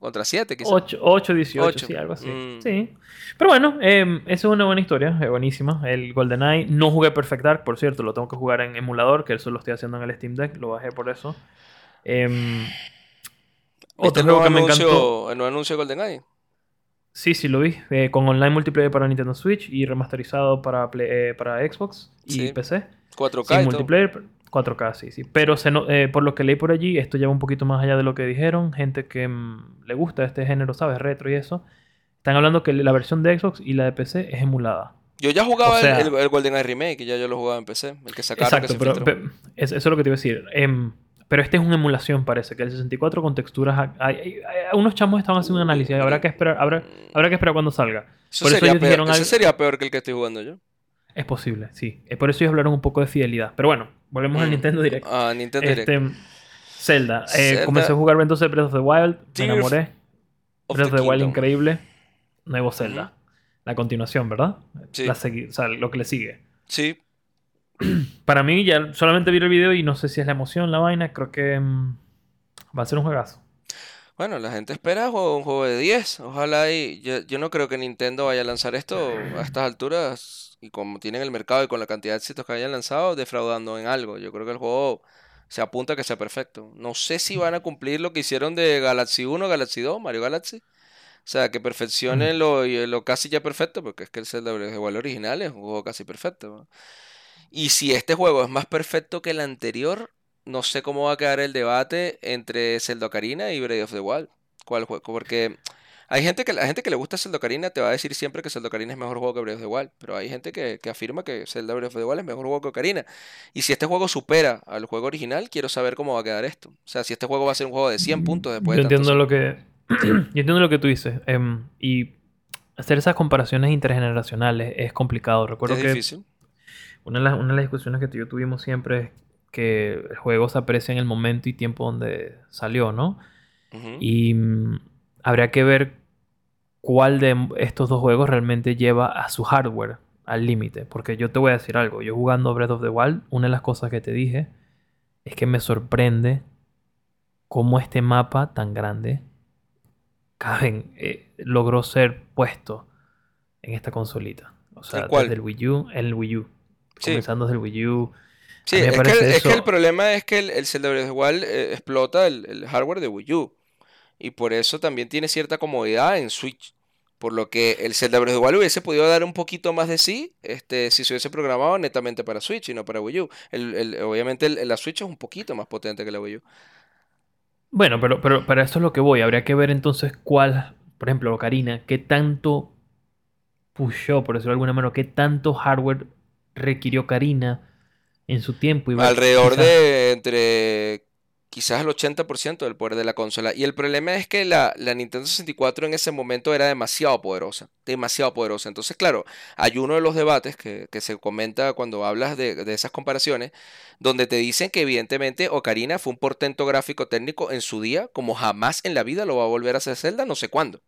Contra 7, quizás. 8, 8, 18, Ocho. sí, algo así. Mm. Sí. Pero bueno, esa es una buena historia, es buenísima. El GoldenEye. No jugué Perfect Dark, por cierto, lo tengo que jugar en emulador, que eso lo estoy haciendo en el Steam Deck, lo bajé por eso. ¿Viste otro juego que me encantó. el nuevo anuncio de GoldenEye? Sí, sí, lo vi. eh, con online multiplayer para Nintendo Switch y remasterizado para, Play- eh, para Xbox y Sí. PC. 4K Sin y todo. Multiplayer, 4K, sí, sí. Pero se no- eh, por lo que leí por allí, esto lleva un poquito más allá de lo que dijeron. Gente que mm, le gusta este género, ¿sabes? Retro y eso. Están hablando que la versión de Xbox y la de PC es emulada. Yo ya jugaba O el- sea- el, el GoldenEye Remake, ya yo lo jugaba en PC. El que sacaron que Exacto, se pero, filtró. pe- es- eso es lo que te iba a decir. Em, pero este es una emulación, parece, que el 64 con texturas... hay- hay- hay- unos chamos estaban haciendo un análisis. Habrá que esperar, habrá, habrá que esperar cuando salga. Eso, por eso sería ellos peor, dijeron algo- sería peor que el que estoy jugando yo. Es posible, sí. Es por eso ellos hablaron un poco de fidelidad. Pero bueno, volvemos al Mm. Nintendo Direct. Ah, Nintendo Direct. Este, Zelda. Eh, Zelda. Comencé a jugar entonces Breath of the Wild. Me enamoré. of Breath of the the Wild increíble. Nuevo Zelda. La continuación, ¿verdad? Sí. La o sea, lo que le sigue. Sí, Para mí, ya solamente vi el video y no sé si es la emoción, la vaina. Creo que mm, va a ser un juegazo. bueno, la gente espera un juego de 10. Ojalá y yo, yo no creo que Nintendo vaya a lanzar esto a estas alturas y como tienen el mercado y con la cantidad de éxitos que hayan lanzado, defraudando en algo. Yo creo que el juego se apunta a que sea perfecto. No sé si van a cumplir lo que hicieron de Galaxy 1, Galaxy 2, Mario Galaxy. O sea, que perfeccionen lo, y lo casi ya perfecto, porque es que el Zelda Wild original es un juego casi perfecto. ¿no? Y si este juego es más perfecto que el anterior, no sé cómo va a quedar el debate entre Zelda Ocarina y Breath of the Wild. ¿Cuál juego? Porque hay gente que la gente que le gusta Zelda Ocarina te va a decir siempre que Zelda Ocarina es mejor juego que Breath of the Wild, pero hay gente que, que afirma que Zelda Breath of the Wild es mejor juego que Ocarina. Y si este juego supera al juego original, quiero saber cómo va a quedar esto. O sea, si este juego va a ser un juego de 100 puntos después Yo de entiendo lo que. yo entiendo lo que tú dices. em, y hacer esas comparaciones intergeneracionales es complicado. Recuerdo Es que difícil. una de, las, una de las discusiones que tú y yo tuvimos siempre es que el juego se aprecia en el momento y tiempo donde salió, ¿no? Ujú. Y mm, habría que ver cuál de estos dos juegos realmente lleva a su hardware al límite. Porque yo te voy a decir algo. Yo jugando Breath of the Wild, una de las cosas que te dije es que me sorprende cómo este mapa tan grande caben, eh, logró ser puesto en esta consolita. O sea, ¿En cuál? desde el Wii U, en el Wii U. Sí. Comenzando desde el Wii U. Sí, es que, el- es que eso- el problema es que el, el Zelda Breath of the Wild eh, explota el, el hardware de Wii U. Y por eso también tiene cierta comodidad en Switch. Por lo que el Zelda Breath of the Wild hubiese podido dar un poquito más de sí este, si se hubiese programado netamente para Switch y no para Wii U. El- el- obviamente el- la Switch es un poquito más potente que la Wii U. Bueno, pero, pero para eso es lo que voy. Habría que ver entonces cuál, por ejemplo, Ocarina, qué tanto pushó, por decirlo de alguna manera, qué tanto hardware requirió Karina en su tiempo. Y Alrededor quizás- de entre quizás el 80% del poder de la consola. Y el problema es que la, la Nintendo 64 en ese momento era demasiado poderosa, demasiado poderosa. Entonces, claro, hay uno de los debates que, que se comenta cuando hablas de, de esas comparaciones, donde te dicen que evidentemente Ocarina fue un portento gráfico técnico en su día, como jamás en la vida lo va a volver a hacer Zelda, no sé cuándo.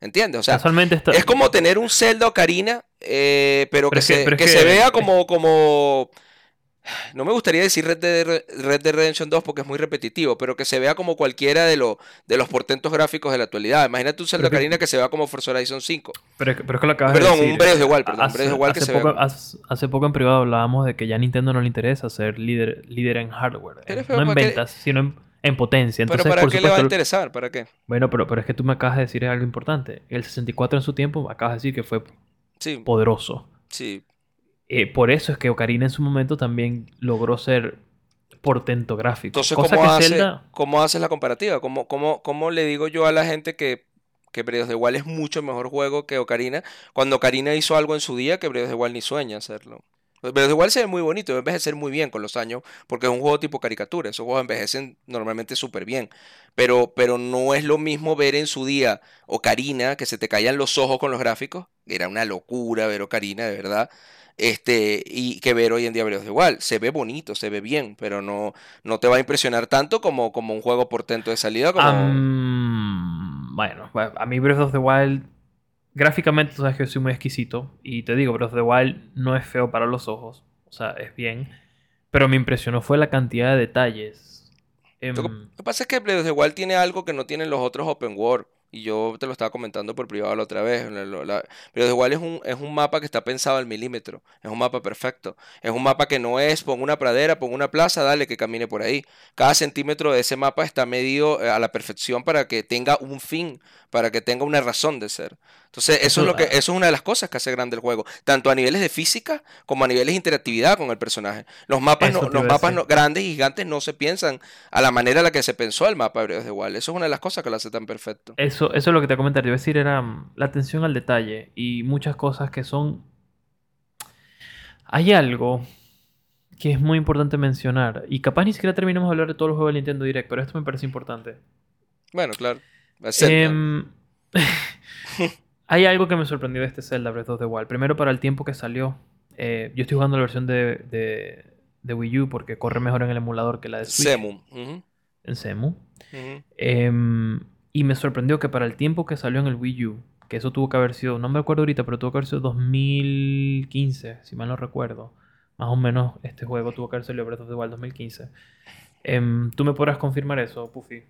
¿Entiendes? O sea, está... es como tener un Zelda Ocarina, eh, pero, Pero que, es que- se, pero que- se vea como, como... No me gustaría decir Red Dead, Red Dead Redemption 2 porque es muy repetitivo, pero que se vea como cualquiera de, los de los portentos gráficos de la actualidad. Imagínate un Zelda Pero que- se vea como Forza Horizon 5. Pero, es que- pero es que lo acabas de Perdón, decir. un Breath Wild, perdón, Hace, Wild que hace se poco, vea. hace, hace poco en privado hablábamos de que ya a Nintendo no le interesa ser líder, líder en hardware. Pero eh, no en ¿para ventas, sino en, en potencia. Pero Entonces, ¿para por qué le va a interesar? ¿Para qué? Bueno, pero, pero es que tú me acabas de decir algo importante. El 64 en su tiempo, acabas de decir que fue Sí, poderoso. sí. Eh, por eso es que Ocarina en su momento también logró ser portento gráfico. Entonces, Cosa ¿cómo, que hace, Zelda... ¿cómo haces la comparativa? ¿Cómo, cómo, ¿Cómo le digo yo a la gente que que Breath of the Wild es mucho mejor juego que Ocarina, cuando Ocarina hizo algo en su día que Breath of the Wild ni sueña hacerlo. Breath of the Wild se ve muy bonito, va a envejecer muy bien con los años, porque es un juego tipo caricatura, esos juegos envejecen normalmente súper bien, pero, pero no es lo mismo ver en su día Ocarina, que se te caían los ojos con los gráficos, era una locura ver Ocarina, de verdad, este, y que ver hoy en día Breath of the Wild. Se ve bonito, se ve bien, pero no, no te va a impresionar tanto como, como un juego portento de salida. Como... Bueno, a mí Breath of the Wild, gráficamente, tú sabes que yo soy muy exquisito. Y te digo, Breath of the Wild no es feo para los ojos. O sea, es bien. Pero me impresionó fue la cantidad de detalles. Em, Lo que lo que pasa es que Breath of the Wild tiene algo que no tienen los otros open world. Y yo te lo estaba comentando por privado la otra vez. the Wild es un, es un mapa que está pensado al milímetro. Es un mapa perfecto. Es un mapa que no es pon una pradera, pon una plaza, dale que camine por ahí. Cada centímetro de ese mapa está medido eh, a la perfección para que tenga un fin, para que tenga una razón de ser. Entonces, eso es lo que, eso es una de las cosas que hace grande el juego, tanto a niveles de física como a niveles de interactividad con el personaje. Los mapas, no, los mapas no- grandes y gigantes no se piensan a la manera en la que se pensó el mapa de Wild. Eso es una de las cosas que lo hace tan perfecto. Eso, eso es lo que te iba a comentar. Te iba a decir, era mm, la atención al detalle y muchas cosas que son. Hay algo que es muy importante mencionar. Y capaz ni siquiera terminamos de hablar de todos los juegos del Nintendo Direct, pero esto me parece importante. Bueno, claro. Em, hay algo que me sorprendió de este Zelda Breath of the Wild. Primero, para el tiempo que salió. eh, yo estoy jugando la versión de, de, de Wii U porque corre mejor en el emulador que la de Switch. Semu. En Semu. Em, y me sorprendió que para el tiempo que salió en el Wii U, que eso tuvo que haber sido, no me acuerdo ahorita, pero tuvo que haber sido 2015, si mal no recuerdo. Más o menos este juego tuvo que haber salido Breath of the Wild 2015. Em, ¿Tú me podrás confirmar eso, Puffy?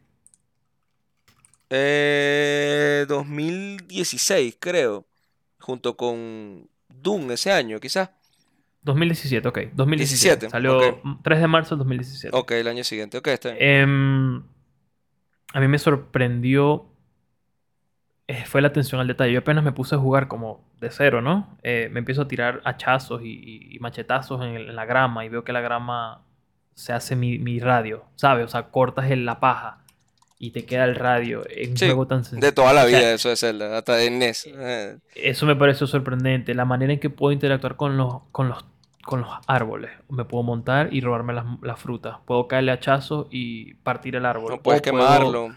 Eh, 2016, creo. Junto con Doom ese año, quizás. 2017, ok. 2017. 17, Salió ok. mm, 3 de marzo del 2017. Ok, el año siguiente. Ok, está bien. Em, a mí me sorprendió. eh, fue la atención al detalle. Yo apenas me puse a jugar como de cero, ¿no? Eh, me empiezo a tirar hachazos y, y- y machetazos en, el- en la grama y veo que la grama se hace mi, mi radio, ¿sabes? O sea, cortas en la paja y te queda el radio en un Sí, juego tan sencillo. De toda la O sea, vida eso de Zelda, hasta de NES. Eh, eso me pareció sorprendente. La manera en que puedo interactuar con los, con los, con los árboles. Me puedo montar y robarme las, las frutas. Puedo caerle hachazos y partir el árbol. No puedes O puedo- quemarlo.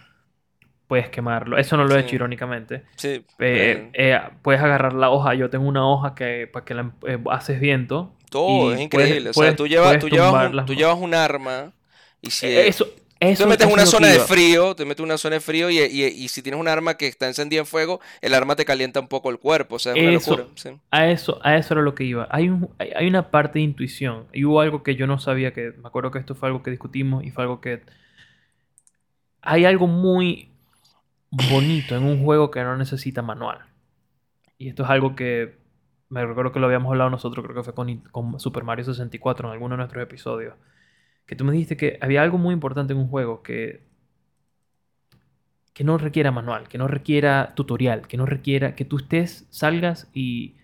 puedes quemarlo. Eso no lo he hecho irónicamente. Sí. Eh, eh, eh, puedes agarrar la hoja. Yo tengo una hoja que para que la em- eh, haces viento. todo es puedes- increíble. o sea, puedes- tú llevas, tú, un, tú llevas un arma y si Eh, Eso, eso, Tú te metes en una zona de frío, te metes en una zona de frío y, y- y si tienes un arma que está encendida en fuego, el arma te calienta un poco el cuerpo, o sea, es una Eso. locura. sí. A eso, a eso era lo que iba. Hay, un- hay, hay una parte de intuición. Y hubo algo que yo no sabía, que me acuerdo que esto fue algo que discutimos y fue algo que... Hay algo muy bonito en un juego que no necesita manual. Y esto es algo que me recuerdo que lo habíamos hablado nosotros, creo que fue con, con Super Mario 64 en alguno de nuestros episodios. Que tú me dijiste que había algo muy importante en un juego que que no requiera manual, que no requiera tutorial, que no requiera que tú estés, salgas y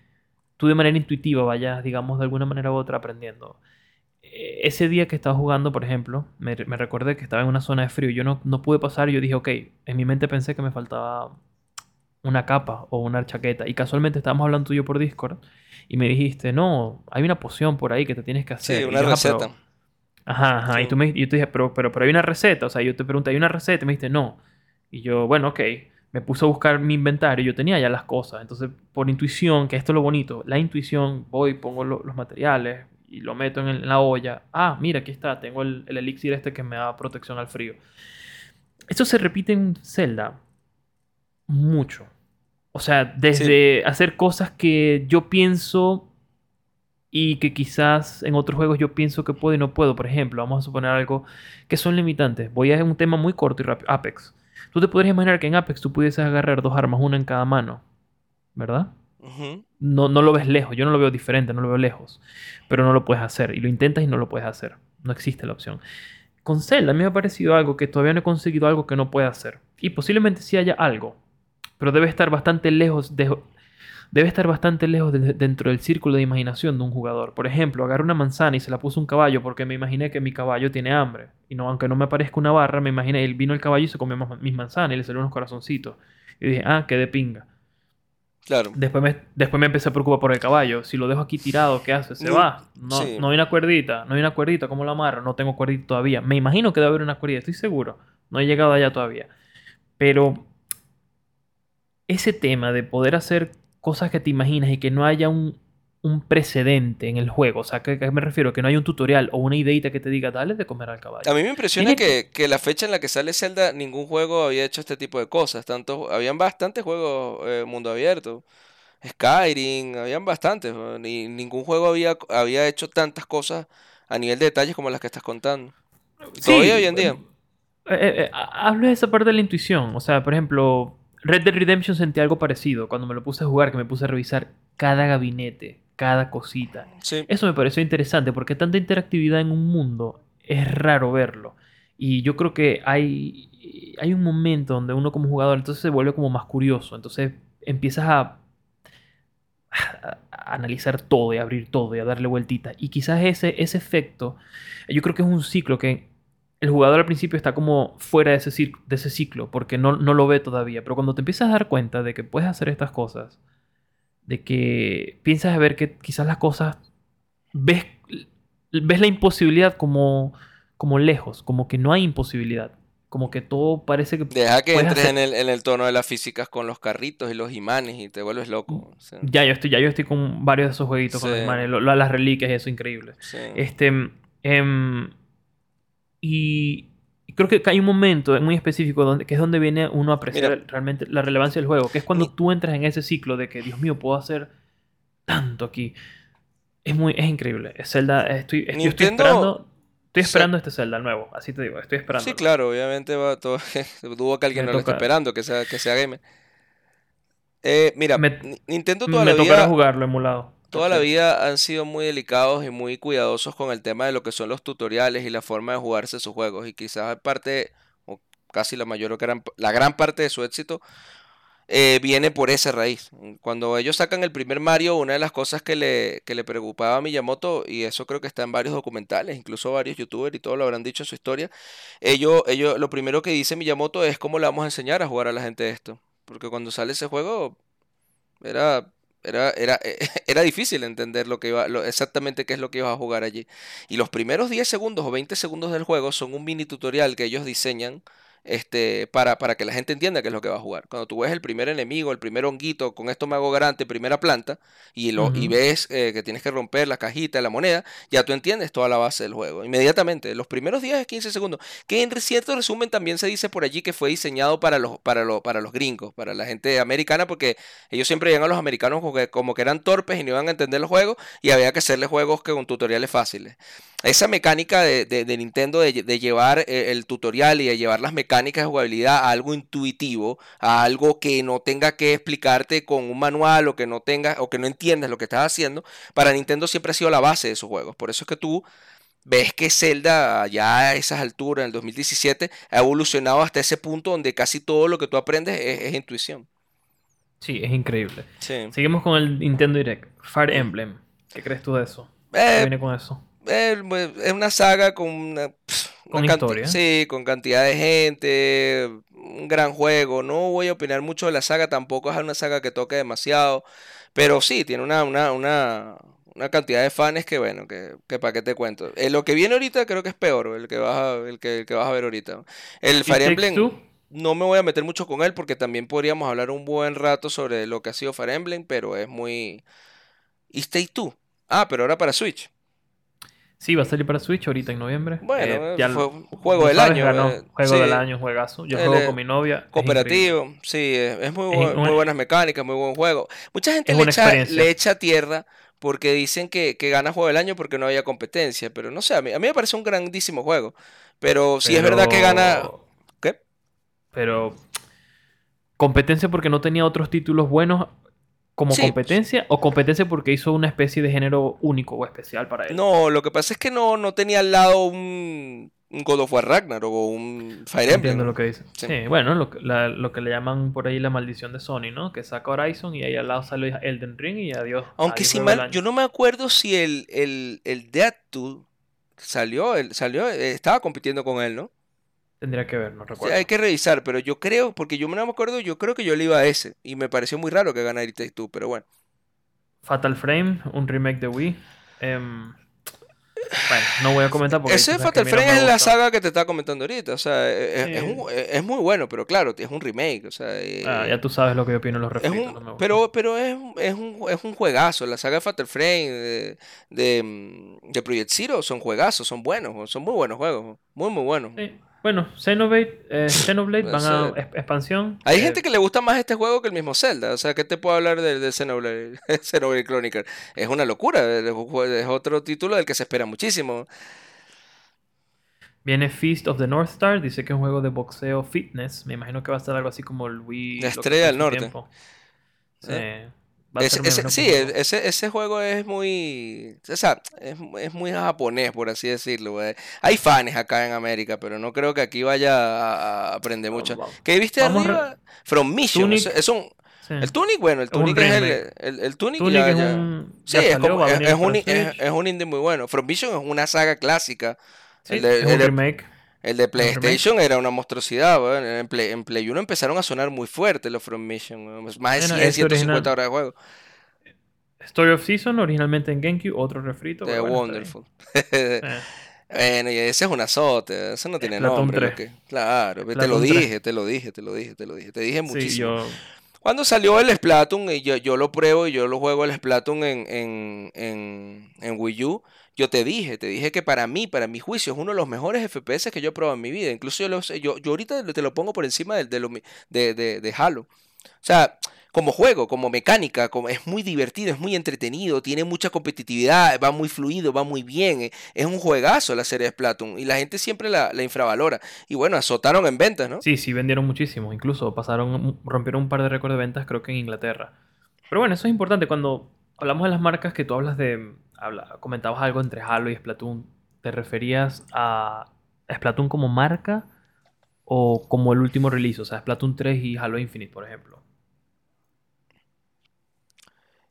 tú de manera intuitiva vayas, digamos, de alguna manera u otra aprendiendo. Eh, Ese día que estaba jugando, por ejemplo, me, me recordé que estaba en una zona de frío. Yo no, no pude pasar. Yo dije, ok, en mi mente pensé que me faltaba una capa o una chaqueta. Y casualmente estábamos hablando tú y yo por Discord. Y me dijiste, no, hay una poción por ahí que te tienes que hacer. Sí, Y una yo, "Ah, Ajá, ajá. Y tú me, y yo te dije, pero, pero, pero hay una receta. O sea, yo te pregunté, ¿hay una receta? Y me dijiste, no. Y yo, bueno, ok. Me puse a buscar mi inventario. Yo tenía ya las cosas. Entonces, por intuición, que esto es lo bonito. La intuición, voy, pongo lo- los materiales y lo meto en, el- en la olla. Ah, mira, aquí está. Tengo el, el elixir este que me da protección al frío. Esto se repite en Zelda mucho. O sea, desde hacer cosas que yo pienso y que quizás en otros juegos yo pienso que puedo y no puedo. Por ejemplo, vamos a suponer algo que son limitantes. Voy a hacer un tema muy corto y rápido. Apex. Tú te podrías imaginar que en Apex tú pudieses agarrar dos armas, una en cada mano. ¿Verdad? No, no lo ves lejos. Yo no lo veo diferente, no lo veo lejos. Pero no lo puedes hacer. Y lo intentas y no lo puedes hacer. No existe la opción. Con Zelda a mí me ha parecido algo que todavía no he conseguido algo que no pueda hacer. Y posiblemente sí haya algo. Pero debe estar bastante lejos de, debe estar bastante lejos de- dentro del círculo de imaginación de un jugador. Por ejemplo, agarré una manzana y se la puse a un caballo porque me imaginé que mi caballo tiene hambre. Y no, aunque no me aparezca una barra, me imaginé, él vino el caballo y se comió mis manzanas y le salieron unos corazoncitos. Y dije, ah, qué de pinga. Claro. Después me, después me empecé a preocupar por el caballo. Si lo dejo aquí tirado, ¿qué hace? Se No, va. No, sí. no hay una cuerdita. No hay una cuerdita. ¿Cómo lo amarro? No tengo cuerdita todavía. Me imagino que debe haber una cuerdita. Estoy seguro. No he llegado allá todavía. Pero ese tema de poder hacer cosas que te imaginas y que no haya un, un precedente en el juego. O sea, ¿a qué me refiero? Que no hay un tutorial o una ideita que te diga, dale de comer al caballo. A mí me impresiona que, que la fecha en la que sale Zelda, ningún juego había hecho este tipo de cosas. Tanto, habían bastantes juegos eh, mundo abierto. Skyrim, habían bastantes. Ni, ningún juego había, había hecho tantas cosas a nivel de detalles como las que estás contando. Sí, todavía hoy en día. Eh, eh, eh, ha- hablo de esa parte de la intuición. O sea, por ejemplo, Red Dead Redemption sentí algo parecido cuando me lo puse a jugar, que me puse a revisar cada gabinete, cada cosita. Sí. Eso me pareció interesante porque tanta interactividad en un mundo es raro verlo. Y yo creo que hay, hay un momento donde uno como jugador entonces se vuelve como más curioso. Entonces empiezas a, a- a analizar todo y a abrir todo y a darle vueltitas. Y quizás ese, ese efecto, yo creo que es un ciclo que el jugador al principio está como fuera de ese, cir- de ese ciclo porque no, no lo ve todavía. Pero cuando te empiezas a dar cuenta de que puedes hacer estas cosas, de que piensas a ver que quizás las cosas ves, ves la imposibilidad como, como lejos, como que no hay imposibilidad, como que todo parece que Deja que entres hacer- en el, en el tono de las físicas con los carritos y los imanes y te vuelves loco. Mm. Ya yo estoy ya yo estoy con varios de esos jueguitos con Sí. los manes, lo- lo- las reliquias y eso increíble. sí. Este em, y creo que hay un momento muy específico donde, que es donde viene uno a apreciar Mira. realmente la relevancia del juego, que es cuando tú entras en ese ciclo de que, Dios mío, puedo hacer tanto aquí. Es muy, es increíble. Es Zelda, estoy, estoy, yo estoy Nintendo- esperando, estoy esperando este Zelda nuevo, así te digo, estoy esperando. Sí, claro, obviamente va todo. Dudo que alguien Me no lo esté esperando, que sea, que sea gamer. Eh, mira, Me- Ni- Nintendo toda Me tocará jugarlo emulado. Toda la vida han sido muy delicados y muy cuidadosos con el tema de lo que son los tutoriales y la forma de jugarse sus juegos. Y quizás parte, o casi la mayor o gran, la gran parte de su éxito eh, viene por esa raíz. Cuando ellos sacan el primer Mario, una de las cosas que le, que le preocupaba a Miyamoto, y eso creo que está en varios documentales, incluso varios youtubers y todos lo habrán dicho en su historia, ellos, ellos, lo primero que dice Miyamoto es cómo le vamos a enseñar a jugar a la gente esto. Porque cuando sale ese juego, era, era, era, era difícil entender lo que iba, lo- exactamente qué es lo que ibas a jugar allí. Y los primeros 10 segundos o 20 segundos del juego son un mini tutorial que ellos diseñan este, para, para que la gente entienda qué es lo que va a jugar. Cuando tú ves el primer enemigo, el primer honguito, con esto me hago garante, primera planta, y, lo, y ves eh, que tienes que romper la cajita, la moneda, ya tú entiendes toda la base del juego. Inmediatamente, los primeros 10 a 15 segundos, que en cierto resumen también se dice por allí que fue diseñado para los, para los, para los gringos, para la gente americana, porque ellos siempre llegan a los americanos como que, como que eran torpes y no iban a entender los juegos, y había que hacerles juegos que con tutoriales fáciles. Esa mecánica de, de- de Nintendo de, lle- de llevar eh, el tutorial y de llevar las mecánicas de jugabilidad a algo intuitivo, a algo que no tenga que explicarte con un manual o que no tenga o que no entiendas lo que estás haciendo, para Nintendo siempre ha sido la base de sus juegos. Por eso es que tú ves que Zelda ya a esas alturas, en el 2017, ha evolucionado hasta ese punto donde casi todo lo que tú aprendes es, es intuición. Sí, es increíble. Sí. Seguimos con el Nintendo Direct. Fire Emblem. ¿Qué crees tú de eso? ¿Qué Eh, viene con eso? Pues, es una saga con una, historia. Sí, con cantidad de gente, un gran juego. No voy a opinar mucho de la saga, tampoco es una saga que toque demasiado, pero sí, tiene una, una, una, una cantidad de fans que bueno, que, que para qué te cuento. Eh, lo que viene ahorita creo que es peor, el que vas a, el que, el que vas a ver ahorita. El Fire Emblem, no me voy a meter mucho con él porque también podríamos hablar un buen rato sobre lo que ha sido Fire Emblem, pero es muy... ¿Y Stay 2? Ah, pero ahora para Switch. Sí, va a salir para Switch ahorita en noviembre. Bueno, Eh, ya fue lo- un juego del año. ganó eh, juego sí, del año, juegazo. Yo El, juego eh, con mi novia. es. Cooperativo, sí, es, muy, Es muy buenas mecánicas, muy buen juego. Mucha gente le echa, le echa tierra porque dicen que, que gana juego del año porque no había competencia, pero no sé, a mí, a mí me parece un grandísimo juego. Pero sí es verdad que gana... Pero- ¿Qué? Pero competencia porque no tenía otros títulos buenos como Sí. competencia o competencia porque hizo una especie de género único o especial para él. No, lo que pasa es que no, no tenía al lado un, un God of War Ragnarok o un Fire Emblem. Entiendo lo que dice. Sí. Sí, bueno, lo, que- la- lo que le llaman por ahí la maldición de Sony, ¿no? Que saca Horizon y ahí al lado sale Elden Ring y adiós. Aunque adiós si mal, yo no me acuerdo si el, el, el Deathloop salió, el, salió, eh, estaba compitiendo con él, ¿no? Tendría que ver, no Sí, recuerdo. hay que revisar, pero yo creo, porque yo no me acuerdo, yo creo que yo le iba a ese. Y me pareció muy raro que ganara It Takes Two, pero bueno. Fatal Frame, un remake de Wii. Em, bueno, no voy a comentar porque Ese Fatal no Frame me es la saga que te estaba comentando ahorita. O sea, es, es Sí. un- es muy bueno, pero claro, es un remake. O sea, Ah, eh, ya tú sabes lo que yo opino de los refritos. no pero, pero es, un- es un, es un juegazo. La saga de Fatal Frame de, de, mm, de Project Zero son juegazos, son buenos, son muy buenos juegos. Muy, muy buenos. Sí. Bueno, Xenoblade, eh, Xenoblade van a expansión. Hay eh, gente que le gusta más este juego que el mismo Zelda. O sea, ¿qué te puedo hablar de, de Xenoblade, Xenoblade Chronicle? Es una locura. Es, otro título del que se espera muchísimo. Viene Feast of the North Star, dice que es un juego de boxeo fitness. Me imagino que va a ser algo así como el Wii. La Estrella del Norte. Sí. ¿Eh? Ese- ese- sí, juego- ese, ese juego es muy, o sea, es, es muy japonés, por así decirlo. güey. Hay fans acá en América, pero no creo que aquí vaya a, aprender mucho. ¿Qué viste vamos arriba? From Mission. Tunic. es un, sí. el Tunic, bueno, el Tunic es el, el, el Tunic, Tunic ya- es ya- un. Sí, ya es, salió, como- un, es, un indie muy bueno. From Mission es una saga clásica. Sí, el de- es un remake. El de. PlayStation era una monstruosidad, weón. En Play, en Play 1 empezaron a sonar muy fuerte los From Mission, weón. Más de Bueno, 100, ese 150 original. horas de juego. Story of Season, originalmente en GameCube, otro refrito. Bueno, Wonderful. Eh, Bueno, y ese es un azote, eso no tiene nombre. lo 3. que- Claro, te lo Splatoon 3. dije, te lo dije, te lo dije, te lo dije, te dije sí, muchísimo. yo. Cuando salió el Splatoon, y yo, yo lo pruebo y yo lo juego el Splatoon en, en, en, en Wii U, yo te dije, te dije que para mí, para mi juicio, es uno de los mejores FPS que yo he probado en mi vida. Incluso yo, lo sé- yo, yo ahorita te lo pongo por encima del- de, lo de, de, de Halo. O sea, como juego, como mecánica, como, es muy divertido, es muy entretenido, tiene mucha competitividad, va muy fluido, va muy bien. eh, Es un juegazo la serie de Splatoon y la gente siempre la, la infravalora. Y bueno, azotaron en ventas, ¿no? Sí, sí, vendieron muchísimo. Incluso pasaron, rompieron un par de récords de ventas, creo que en Inglaterra. Pero bueno, eso es importante. Cuando hablamos de las marcas que tú hablas de. Habla- comentabas algo entre Halo y Splatoon. ¿Te referías a Splatoon como marca o como el último release? O sea, Splatoon 3 y Halo Infinite, por ejemplo.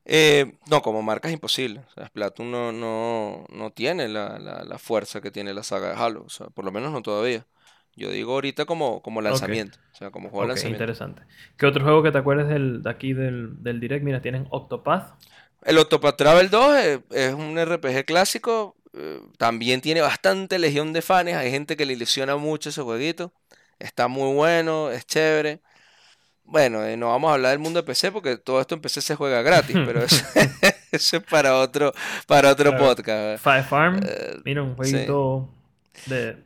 Eh, no, como marca es imposible. O sea, Splatoon no, no, no tiene la, la- la fuerza que tiene la saga de Halo. O sea, por lo menos no todavía. Yo digo ahorita como, como lanzamiento. O sea, como juego de Ok, lanzamiento. interesante. ¿Qué otro juego que te acuerdes del, de aquí del, del Direct? Mira, tienen Octopath. El Octopath Travel 2 es, es un RPG clásico. eh, también tiene bastante legión de fans. Hay gente que le ilusiona mucho ese jueguito. Está muy bueno, es chévere. Bueno, eh, no vamos a hablar del mundo de PC porque todo esto en PC se juega gratis, pero eso, eso es para otro, para otro Claro. podcast. Fire Farm. Eh, Mira, un sí. jueguito de...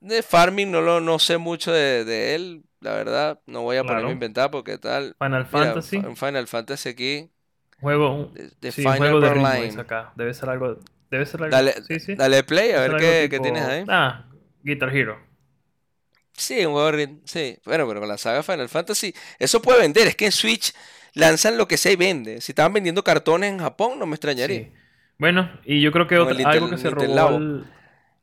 De farming no lo no sé mucho de, de él, la verdad. No voy a ponerme Claro. a inventar porque tal. Final Mira, Fantasy. un Final Fantasy aquí. Juego, un- De, sí, Final juego de Line. acá. Debe ser algo. Debe ser algo. Dale, sí, sí. dale play a ver qué, qué tienes ahí. Ah, Guitar Hero. Sí, un juego de. Sí, bueno, pero con la saga Final Fantasy, eso puede vender. Es que en Switch lanzan lo que sea y vende. Si estaban vendiendo cartones en Japón, no me extrañaría. Bueno, y yo creo que otra- el algo que se Intel robó el,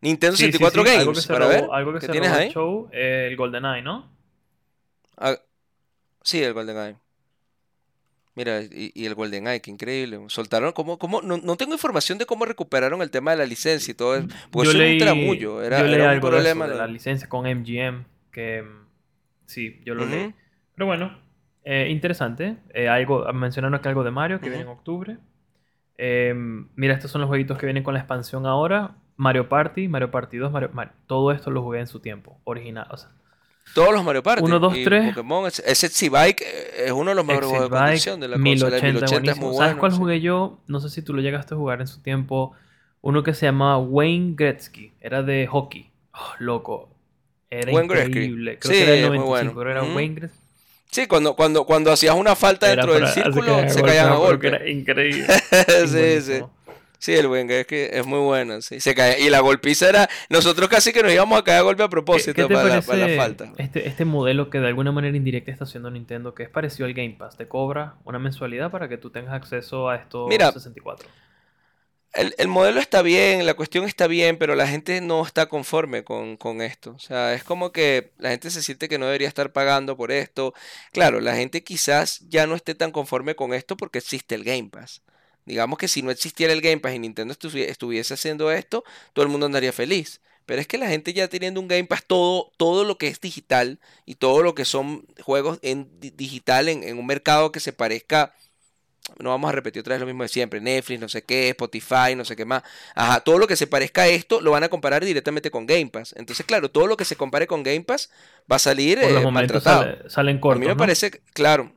Nintendo sí, sí, 64 sí, algo que Games, se para robó, ver. algo que ¿Qué se tienes robó el ahí? show, eh, el GoldenEye, ¿no? Ah, sí, el GoldenEye. Mira, y, y el GoldenEye, qué increíble. Soltaron, ¿cómo, cómo? No, no tengo información de cómo recuperaron el tema de la licencia y todo eso. Porque yo eso leí, era un tramullo, era, yo leí era algo problema. de la licencia con MGM, que mm, sí, yo lo leí. Pero bueno, eh, interesante. Eh, algo, mencionaron acá algo de Mario que viene en octubre. Eh, mira, estos son los jueguitos que vienen con la expansión ahora. Mario Party, Mario Party 2, Mario, Mario- todo esto lo jugué en su tiempo, original. O sea, Todos los Mario Party. Uno, dos, y tres. Pokémon, ese ese X-Bike eh, es uno de los mejores Exit juegos de Bike, conducción de la consola. 1080, El 1080 es buenísimo. muy ¿Sabes cuál sí. jugué yo? No sé si tú lo llegaste a jugar en su tiempo. Uno que se llamaba Wayne Gretzky. Era de hockey. Oh, loco. Era Wayne Gretzky. increíble. Creo Sí, que era el es muy 95, bueno. pero era. Wayne Gretzky. Sí, cuando, cuando, cuando hacías una falta Era dentro del para- círculo, se caían a golpe. Era increíble. sí, sí. Sí, el buen es que es muy bueno, sí. Se cae. Y la golpiza era. Nosotros casi que nos íbamos a caer a golpe a ¿Qué, propósito qué te para, parece para la falta. este, este modelo que de alguna manera indirecta está haciendo Nintendo, que es parecido al Game Pass? Te cobra una mensualidad para que tú tengas acceso a estos Mira, 64. El, el modelo está bien, la cuestión está bien, pero la gente no está conforme con, con esto. O sea, es como que la gente se siente que no debería estar pagando por esto. Claro, la gente quizás ya no esté tan conforme con esto porque existe el Game Pass. Digamos que si no existiera el Game Pass y Nintendo estuvi- estuviese haciendo esto, todo el mundo andaría feliz. Pero es que la gente ya teniendo un Game Pass, todo, todo lo que es digital y todo lo que son juegos en digital en, en un mercado que se parezca no vamos a repetir otra vez lo mismo de siempre, Netflix, no sé qué, Spotify, no sé qué más. Ajá, todo lo que se parezca a esto lo van a comparar directamente con Game Pass. Entonces, claro, todo lo que se compare con Game Pass va a salir eh, maltratado. salen cortos. A mí me parece, claro,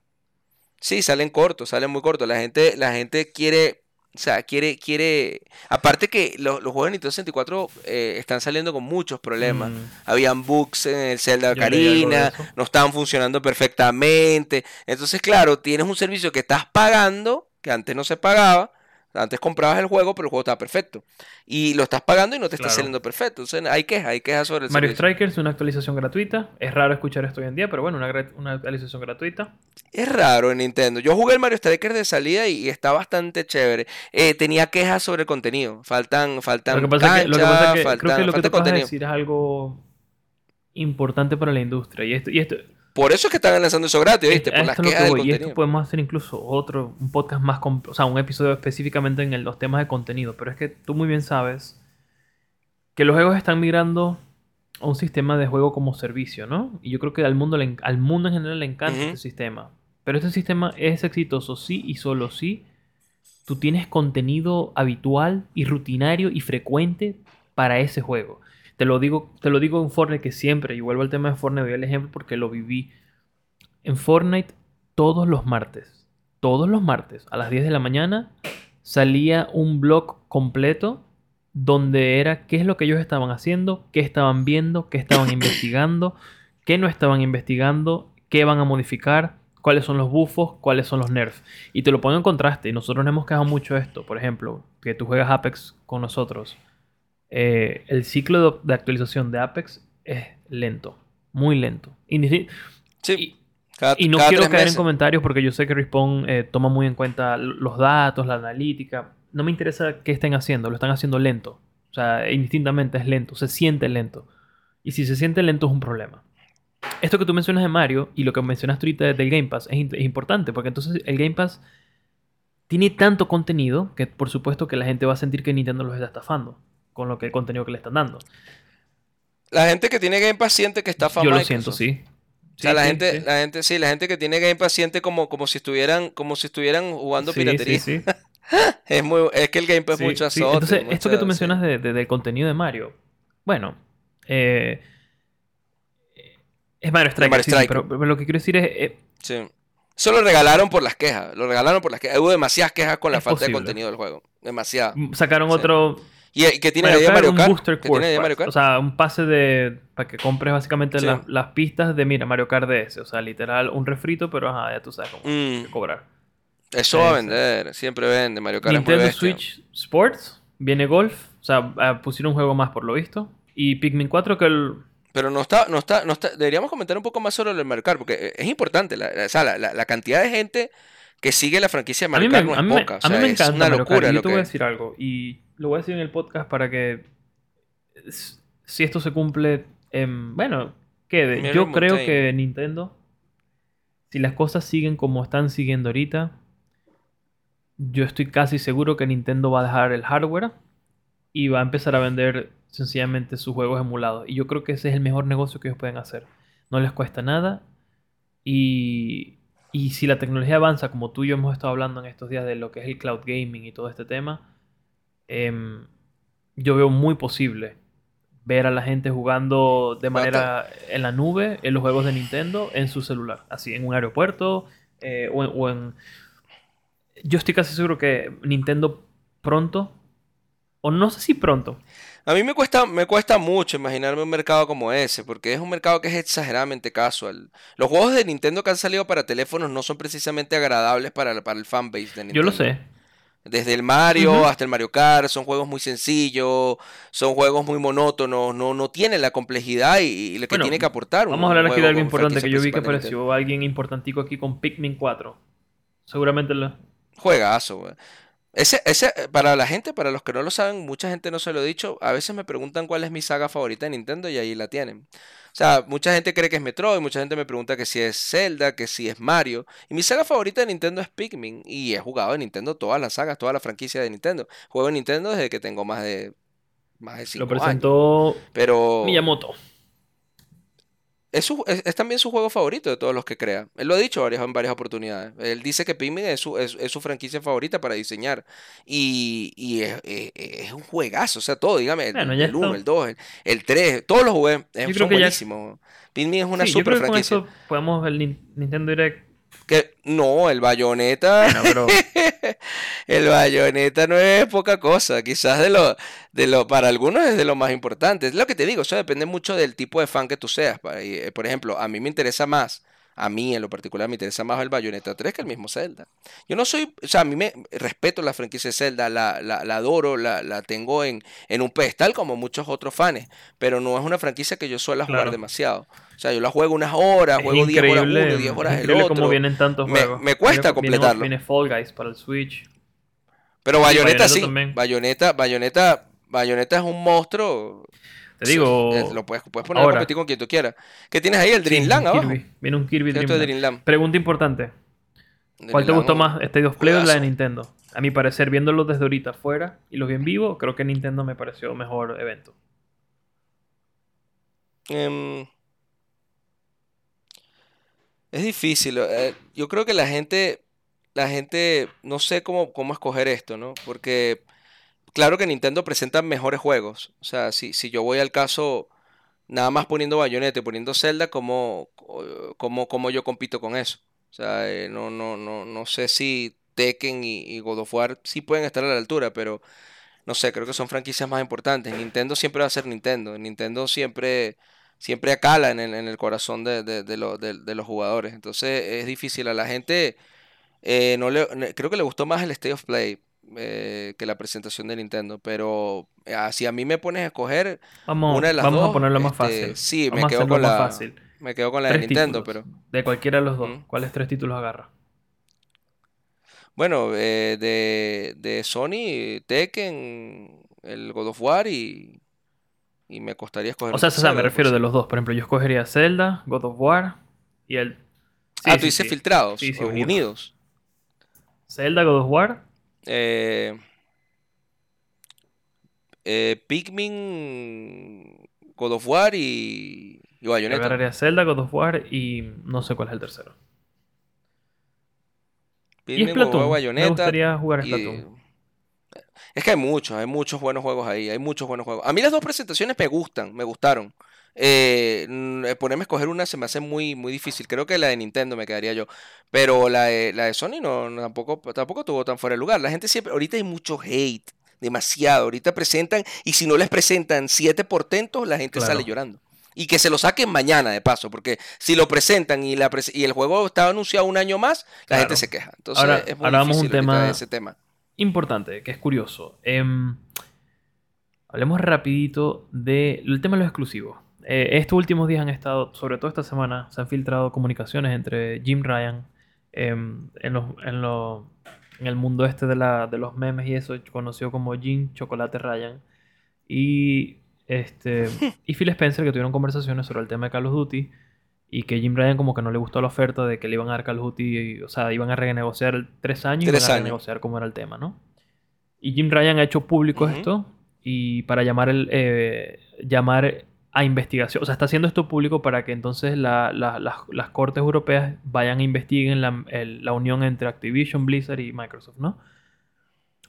sí, salen cortos, salen muy cortos. La gente, la gente quiere o sea, quiere, quiere. Aparte que los, juegos de Nintendo 64 eh, están saliendo con muchos problemas. Mm. Habían bugs en el Zelda Karina, no estaban funcionando perfectamente. Entonces, claro, tienes un servicio que estás pagando, que antes no se pagaba, antes comprabas el juego, pero el juego estaba perfecto. Y lo estás pagando y no te está saliendo perfecto. Entonces hay quejas, hay quejas sobre el Mario Strikers, una actualización gratuita. Es raro escuchar esto hoy en día, pero bueno, una, actualización gratuita. Es raro en Nintendo. Yo jugué el Mario Strikers de salida y, está bastante chévere. Eh, tenía quejas sobre el contenido. Faltan, faltan. Lo que pasa es que, creo que lo que te a decir es algo importante para la industria. Y esto, y esto por eso es que están lanzando eso gratis, ¿viste? Por las quejas Y esto podemos hacer incluso otro, un podcast más, o sea, un episodio específicamente en los temas de contenido. Pero es que tú muy bien sabes que los juegos están migrando a un sistema de juego como servicio, ¿no? Y yo creo que al mundo, al mundo en general le encanta este sistema. Pero este sistema es exitoso sí y solo si tú tienes contenido habitual y rutinario y frecuente para ese juego. Te lo digo, te lo digo en Fortnite que siempre, y vuelvo al tema de Fortnite, doy el ejemplo porque lo viví. En Fortnite todos los martes, todos los martes a las 10 de la mañana salía un blog completo donde era qué es lo que ellos estaban haciendo, qué estaban viendo, qué estaban investigando, qué no estaban investigando, qué van a modificar, cuáles son los bufos, cuáles son los nerfs. Y te lo pongo en contraste. Y nosotros nos hemos quejado mucho de esto. Por ejemplo, que tú juegas Apex con nosotros. Eh, el ciclo de, actualización de Apex es lento, muy lento. Y, no quiero caer en comentarios porque yo sé que Respawn eh, toma muy en cuenta los datos, la analítica. No me interesa qué estén haciendo, lo están haciendo lento. O sea, indistintamente es lento, se siente lento. Y si se siente lento es un problema. Esto que tú mencionas de Mario y lo que mencionaste ahorita del Game Pass es, es importante porque entonces el Game Pass tiene tanto contenido que por supuesto que la gente va a sentir que Nintendo los está estafando con lo que el contenido que le están dando. La gente que tiene Game Pass siente que está Yo lo siento, sí. O sea, la gente, la gente, sí, la gente que tiene Game Pass siente como, como si estuvieran, como si estuvieran jugando piratería. es muy, es que el Game Pass es mucho azote. Entonces, esto que tú mencionas de, del contenido de Mario, bueno, eh, es Mario Strike, pero, lo que quiero decir es, eh, sí. Eso lo regalaron por las quejas. Lo regalaron por las quejas. Hubo demasiadas quejas con la falta de contenido del juego. Demasiadas. Sacaron otro ¿Y que tiene de Mario Kart? Mario Kart? O sea, un pase de. para que compres básicamente las, pistas de, mira, Mario Kart DS. O sea, literal, un refrito, pero ajá, ya tú sabes cómo mm. cobrar. Eso va a vender, siempre vende. Mario Kart Nintendo Switch Sports, viene Golf. O sea, ah, pusieron un juego más por lo visto. Y Pikmin 4 que el. Pero no está, no está, no está. Deberíamos comentar un poco más sobre el Mario Kart, porque es importante. La, o sea, la, la cantidad de gente que sigue la franquicia de Mario Kart no es poca. a mí me encanta es una locura. Yo te voy a decir algo. Y lo voy a decir en el podcast para que si esto se cumple, bueno, quede. Yo creo que Nintendo, si las cosas siguen como están siguiendo ahorita, yo estoy casi seguro que Nintendo va a dejar el hardware y va a empezar a vender sencillamente sus juegos emulados. Y yo creo que ese es el mejor negocio que ellos pueden hacer. No les cuesta nada. Y, y si la tecnología avanza, como tú y yo hemos estado hablando en estos días de lo que es el cloud gaming y todo este tema, Em, yo veo muy posible ver a la gente jugando de manera en la nube, en los juegos de Nintendo, en su celular, así en un aeropuerto eh, o, en, Yo estoy casi seguro que Nintendo pronto, o no sé si pronto. A mí me cuesta, me cuesta mucho imaginarme un mercado como ese, porque es un mercado que es exageradamente casual. Los juegos de Nintendo que han salido para teléfonos no son precisamente agradables para, para el fanbase de Nintendo. Yo lo sé, desde el Mario hasta el Mario Kart, son juegos muy sencillos, son juegos muy monótonos, no, no tienen la complejidad y, lo que tiene que aportar. Vamos a hablar aquí de algo importante que yo vi que apareció alguien importantico aquí con Pikmin 4. Seguramente lo... Juegazo, güey. Ese, ese, para la gente, para los que no lo saben, mucha gente no se lo ha dicho. A veces me preguntan cuál es mi saga favorita de Nintendo y ahí la tienen. O sea, mucha gente cree que es Metroid, mucha gente me pregunta que si es Zelda, que si es Mario. Y mi saga favorita de Nintendo es Pikmin. Y he jugado en Nintendo todas las sagas, toda la franquicia de Nintendo. Juego en Nintendo desde que tengo más de más de Lo cinco años. presentó Pero Miyamoto. Es, su- es- es también su juego favorito de todos los que crea. Él lo ha dicho varias, en varias oportunidades. Él dice que Pikmin es su, es, es su franquicia favorita para diseñar. Y, y es, es- es un juegazo. O sea, todo, dígame, el, Bueno, ya el 1, está. el 2, el, el 3, todos los jugué. eh, son que ya- buenísimos. Pikmin es una Sí, yo super creo que con franquicia. eso podemos el Nin- Nintendo Direct. Que, no, el Bayonetta. Bueno, pero El bayoneta no es poca cosa, quizás de lo, de lo, para algunos es de lo más importante. Es lo que te digo, eso depende mucho del tipo de fan que tú seas. eh, Por ejemplo, a mí me interesa más, a mí en lo particular me interesa más el Bayonetta 3 que el mismo Zelda. Yo no soy, o sea, a mí me respeto la franquicia de Zelda, la, la, la adoro, la, la tengo en, en un pedestal como muchos otros fans, pero no es una franquicia que yo suela jugar Claro. demasiado. O sea, yo la juego unas horas, es juego 10 horas uno, 10 horas el otro. vienen tantos Me- juegos. me cuesta viene- completarlo. Viene Fall Guys para el Switch. Pero Bayonetta sí. Bayonetta, Bayonetta, Bayonetta es un monstruo. Te digo, Sí, lo puedes, puedes poner a competir con quien tú quieras. ¿Qué tienes ahí? El Dreamland abajo. Viene un Kirby Dreamland. Dreamland. Pregunta importante. ¿Cuál te gustó más, State of Play o la de. Nintendo? A mi parecer, viéndolo desde ahorita afuera y los vi en vivo, creo que Nintendo me pareció mejor evento. Em, es difícil. eh, yo creo que la gente, la gente, no sé cómo, cómo escoger esto, ¿no? Porque claro que Nintendo presenta mejores juegos. O sea, si, si yo voy al caso, nada más poniendo Bayonetta y poniendo Zelda, ¿cómo, cómo, cómo yo compito con eso? O sea, eh, no, no, no, no sé si Tekken y, God of War sí pueden estar a la altura, pero no sé, creo que son franquicias más importantes. Nintendo siempre va a ser Nintendo. Nintendo siempre, siempre acala en el, en el corazón de, de- de lo- de- de los jugadores. Entonces es difícil. A la gente eh, no le, creo que le gustó más el State of Play eh, que la presentación de Nintendo. Pero eh, ah, si a mí me pones a escoger Vamos, una de las vamos dos, a ponerlo más este, fácil. sí, Vamos me quedo con la, fácil. me quedo con la de Nintendo, títulos. pero De cualquiera de los dos. ¿Cuáles tres títulos agarra? bueno, eh, de, de Sony, Tekken, el God of War y, y me costaría escoger O sea, o sea, me refiero pues. de los dos. Por ejemplo, yo escogería Zelda, God of War y el... Sí, ah, tú dices sí. filtrados o unidos. unidos. Zelda, God of War. Eh, eh, Pikmin, God of War y, y Yo Bayonetta. agarraría Zelda, God of War y no sé cuál es el tercero. Y Pikmin, War, Splatoon. Me gustaría jugar y- Splatoon. Es que hay muchos, hay muchos buenos juegos ahí, hay muchos buenos juegos. A mí las dos presentaciones me gustan, me gustaron. Eh, eh, ponerme a escoger una se me hace muy, muy difícil. Creo que la de Nintendo me quedaría yo. Pero la de, la de Sony no, no, tampoco, tampoco tuvo tan fuera de lugar. La gente siempre, ahorita hay mucho hate, demasiado. Ahorita presentan, y si no les presentan siete portentos, la gente sale llorando. Y que se lo saquen mañana, de paso, porque si lo presentan y, la pres- y el juego está anunciado un año más, la gente se queja. Entonces Ahora- es muy ahora vamos a un tema- ese tema. Importante, que es curioso. Em, hablemos rapidito del tema de los exclusivos. Eh, estos últimos días han estado, sobre todo esta semana, se han filtrado comunicaciones entre Jim Ryan em, en, los, en, los- en el mundo este de, la, de los memes y eso, conocido como Jim Chocolate Ryan, y, este, y Phil Spencer, que tuvieron conversaciones sobre el tema de Call of Duty, y que Jim Ryan como que no le gustó la oferta de que le iban a dar Call of Duty, y, o sea, iban a renegociar tres años y iban a renegociar cómo era el tema, ¿no? Y Jim Ryan ha hecho público esto y para llamar el eh, llamar a investigación, o sea, está haciendo esto público para que entonces la- la- las, las cortes europeas vayan a investiguen la, el- la unión entre Activision, Blizzard y Microsoft, ¿no?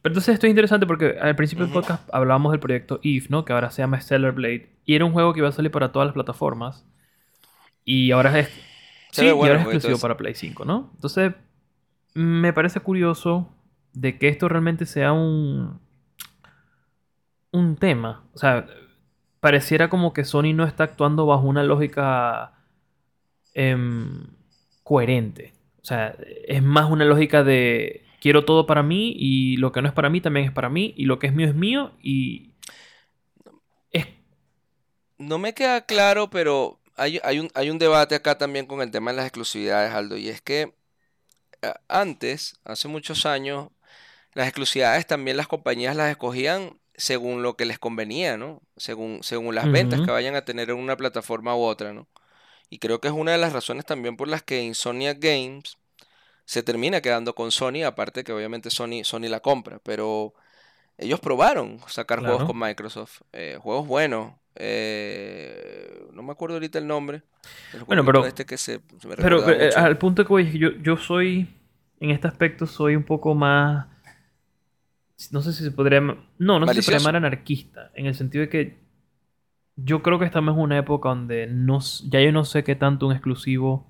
Pero entonces esto es interesante porque al principio del podcast hablábamos del proyecto EVE, ¿no? Que ahora se llama Stellar Blade y era un juego que iba a salir para todas las plataformas y ahora es sí, ve y bueno ahora es exclusivo para Play 5, ¿no? Entonces me parece curioso de que esto realmente sea un un tema, o sea, pareciera como que Sony no está actuando bajo una lógica em, coherente. O sea, es más una lógica de quiero todo para mí y lo que no es para mí también es para mí y lo que es mío es mío y es No me queda claro, pero hay, hay un, hay un debate acá también con el tema de las exclusividades, Aldo, y es que eh, antes, hace muchos años, las exclusividades también las compañías las escogían según lo que les convenía, ¿no? Según, según las ventas que vayan a tener en una plataforma u otra, ¿no? Y creo que es una de las razones también por las que Insomniac Games se termina quedando con Sony, aparte que obviamente Sony, Sony la compra, pero ellos probaron sacar juegos con Microsoft, eh, juegos buenos. eh, no me acuerdo ahorita el nombre. Bueno, pero- este que se, se me Pero recordaba eh, al punto que voy, yo, yo soy, en este aspecto, soy un poco más, no sé si se podría, no, no sé si se podría Malicioso. llamar anarquista, en el sentido de que yo creo que estamos en una época donde no, ya yo no sé qué tanto un exclusivo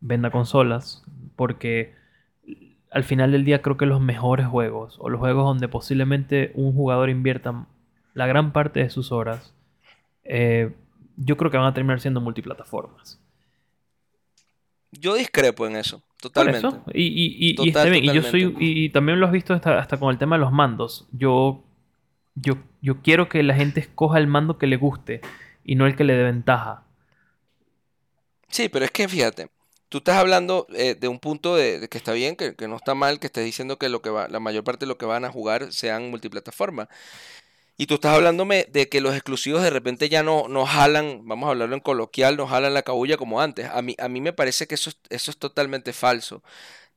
venda consolas, porque al final del día creo que los mejores juegos, o los juegos donde posiblemente un jugador invierta la gran parte de sus horas, eh, yo creo que van a terminar siendo multiplataformas. Yo discrepo en eso, Por totalmente. eso. Y, y, y- está bien. Y yo soy. y también lo has visto hasta, hasta con el tema de los mandos. Yo, yo, yo quiero que la gente escoja el mando que le guste y no el que le dé ventaja. Sí, pero es que fíjate, tú estás hablando eh, de un punto de, de que está bien, que, que no está mal, que estés diciendo que lo que va, la mayor parte de lo que van a jugar sean multiplataforma. Y tú estás hablándome de que los exclusivos de repente ya no, no jalan, vamos a hablarlo en coloquial, no jalan la cabulla como antes. A mí, a mí me parece que eso, es- eso es totalmente falso.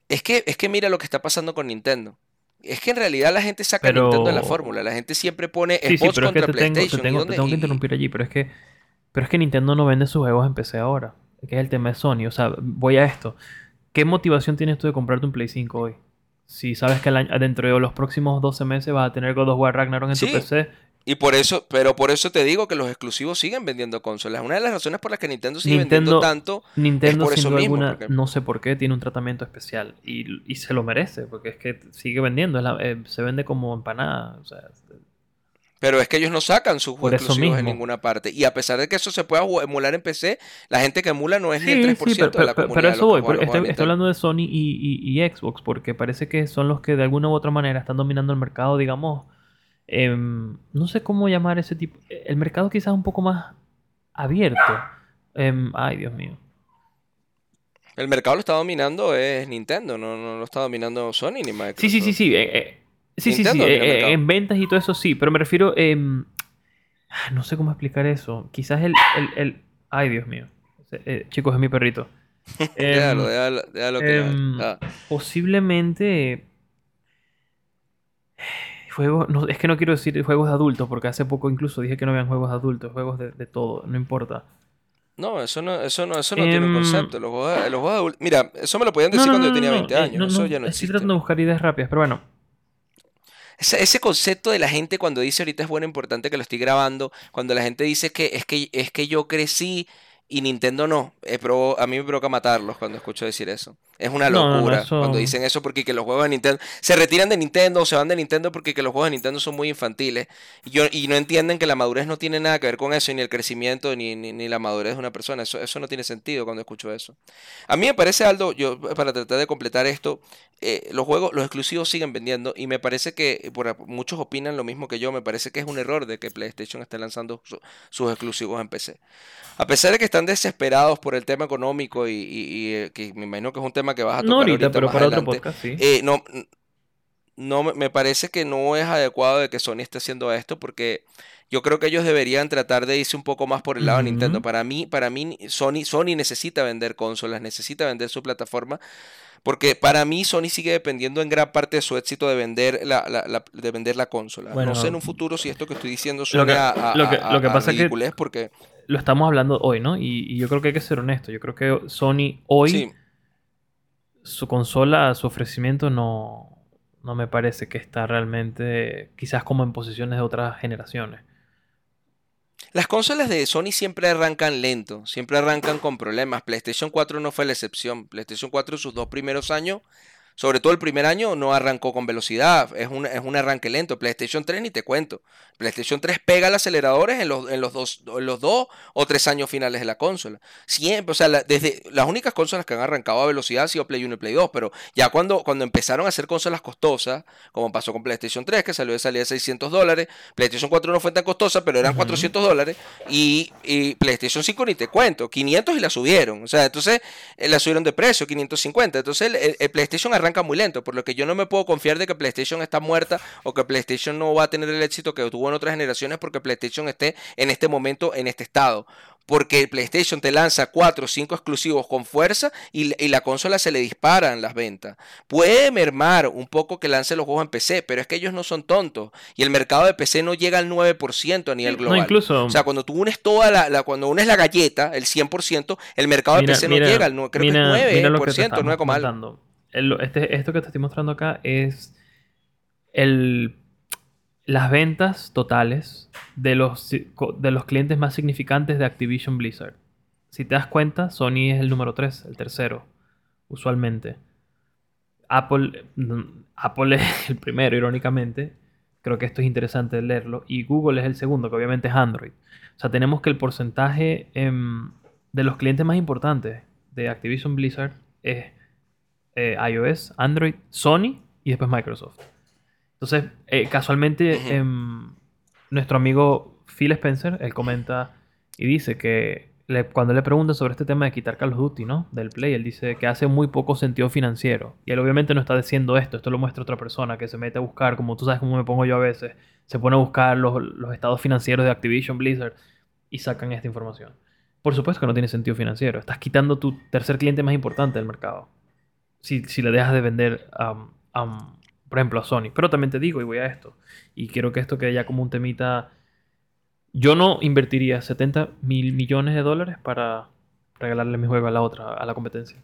Es que, es que mira lo que está pasando con Nintendo. Es que en realidad la gente saca a Nintendo de la Pero- fórmula. La gente siempre pone Sí, sí, spots pero es que contra te tengo, te PlayStation. ¿y tengo, te tengo que y- interrumpir allí. Pero es que, pero es que Nintendo no vende sus juegos en PC ahora. Que es el tema de Sony. O sea, voy a esto. ¿Qué motivación tienes tú de comprarte un Play 5 hoy? Si sabes que el año- dentro de los próximos 12 meses vas a tener God of War Ragnarok en tu. PC. Y por eso, pero por eso te digo que los exclusivos siguen vendiendo consolas. Una de las razones por las que Nintendo sigue vendiendo Nintendo- tanto, Nintendo, por sin eso mismo, alguna, porque- no sé por qué, tiene un tratamiento especial. Y, y se lo merece, porque es que sigue vendiendo. es la- eh, se vende como empanada. O sea, pero es que ellos no sacan sus juegos exclusivos en ninguna parte. Y a pesar de que eso se pueda emular en PC, la gente que emula no es ni el Sí, 3% sí, pero, de la pero- comunidad. pero eso voy. estoy, hablando de Sony y, y- y Xbox, porque parece que son los que de alguna u otra manera están dominando el mercado, digamos. em, no sé cómo llamar ese tipo. El mercado quizás un poco más abierto. Em, ay, Dios mío. El mercado lo está dominando es Nintendo, no, no lo está dominando Sony ni Microsoft. Sí, sí, sí, sí. eh, eh, sí, sí, sí. Eh, eh, en ventas y todo eso sí. Pero me refiero. em, ah, no sé cómo explicar eso. Quizás el. el- el- ay, Dios mío. Eh, chicos, es mi perrito. Em, Déjalo, déjalo, déjalo que em, ah, posiblemente. Juegos, no, es que no quiero decir juegos de adultos, porque hace poco incluso dije que no habían juegos de adultos, juegos de, de todo, no importa. No, eso no, eso no, eso no tiene un Em, concepto. Los juegos, los juegos adultos- Mira, eso me lo podían decir no, cuando yo tenía no, 20 eh, años. no, eso no, ya no estoy tratando de buscar ideas rápidas, pero bueno. Ese, concepto de la gente cuando dice ahorita es bueno, importante que lo estoy grabando, cuando la gente dice que es que, es que yo crecí y Nintendo no, eh, provo- a mí me provoca matarlos cuando escucho decir eso. Es una No, no, no, locura eso- cuando dicen eso porque que los juegos de Nintendo se retiran de Nintendo o se van de Nintendo porque que los juegos de Nintendo son muy infantiles y, yo, y no entienden que la madurez no tiene nada que ver con eso, ni el crecimiento, ni, ni, ni la madurez de una persona. Eso, eso no tiene sentido cuando escucho eso. A mí me parece, Aldo, yo para tratar de completar esto, eh, los juegos, los exclusivos siguen vendiendo y me parece que, por, muchos opinan lo mismo que yo, me parece que es un error de que PlayStation esté lanzando su- sus exclusivos en PC. A pesar de que están desesperados por el tema económico y, y- y, eh, que me imagino que es un tema que vas a tocar No ahorita, ahorita pero para otro podcast, sí. eh, no, no me- parece que no es adecuado de que Sony esté haciendo esto porque yo creo que ellos deberían tratar de irse un poco más por el lado de Nintendo. Para mí, para mí Sony, Sony necesita vender consolas, necesita vender su plataforma porque para mí Sony sigue dependiendo en gran parte de su éxito de vender la, la- la- de vender la consola. Bueno, no sé en un futuro si esto que estoy diciendo lo suena que- a, a- lo que- lo que a pasa es que- porque Lo estamos hablando hoy, ¿no? Y, y yo creo que hay que ser honesto. Yo creo que Sony hoy, sí, su consola, su ofrecimiento no, no me parece que está realmente quizás como en posiciones de otras generaciones. Las consolas de Sony siempre arrancan lento, siempre arrancan con problemas. PlayStation 4 no fue la excepción. PlayStation 4 sus dos primeros años, sobre todo el primer año, no arrancó con velocidad. Es un, es un arranque lento. PlayStation 3 ni te cuento. PlayStation 3 pega los aceleradores en los, en los, dos, en los dos o tres años finales de la consola. Siempre, o sea, la- desde las únicas consolas que han arrancado a velocidad han sido Play 1 y Play 2, pero ya cuando, cuando empezaron a hacer consolas costosas, como pasó con PlayStation 3, que salió de salida de 600 dólares, PlayStation 4 no fue tan costosa, pero eran Ujú. 400 dólares, y, y PlayStation 5 ni te cuento, 500 y la subieron, o sea, entonces eh, la subieron de precio, 550, entonces el, el- el PlayStation arranca muy lento, por lo que yo no me puedo confiar de que PlayStation está muerta o que PlayStation no va a tener el éxito que tuvo en otras generaciones porque PlayStation esté en este momento en este estado. porque PlayStation te lanza 4 o 5 exclusivos con fuerza y, y, la consola se le disparan las ventas. Puede mermar un poco que lance los juegos en PC, pero es que ellos no son tontos y el mercado de PC no llega al 9% a nivel global. No, incluso... O sea, cuando tú unes toda la, cuando unes la galleta, el 100%, el mercado de PC no llega al creo que es 9%, 9, este, esto que te estoy mostrando acá es el las ventas totales de los, de los clientes más significantes de Activision Blizzard. Si te das cuenta, Sony es el número 3, el tercero, usualmente. Apple, Apple es el primero, irónicamente. Creo que esto es interesante leerlo. Y Google es el segundo, que obviamente es Android. O sea, tenemos que el porcentaje em, de los clientes más importantes de Activision Blizzard es eh, iOS, Android, Sony y después Microsoft. Entonces, eh, casualmente, em, nuestro amigo Phil Spencer, él comenta y dice que cuando le preguntan sobre este tema de quitar Call of Duty, ¿no? Del Play, él dice que hace muy poco sentido financiero. Y él obviamente no está diciendo esto, esto lo muestra otra persona que se mete a buscar, como tú sabes cómo me pongo yo a veces, se pone a buscar los, estados financieros de Activision Blizzard y sacan esta información. Por supuesto que no tiene sentido financiero. Estás quitando tu tercer cliente más importante del mercado. Si, si le dejas de vender a por ejemplo, a Sony. Pero también te digo, y voy a esto, y quiero que esto quede ya como un temita. Yo no invertiría 70 mil millones de dólares para regalarle mi juego a la otra, a la competencia.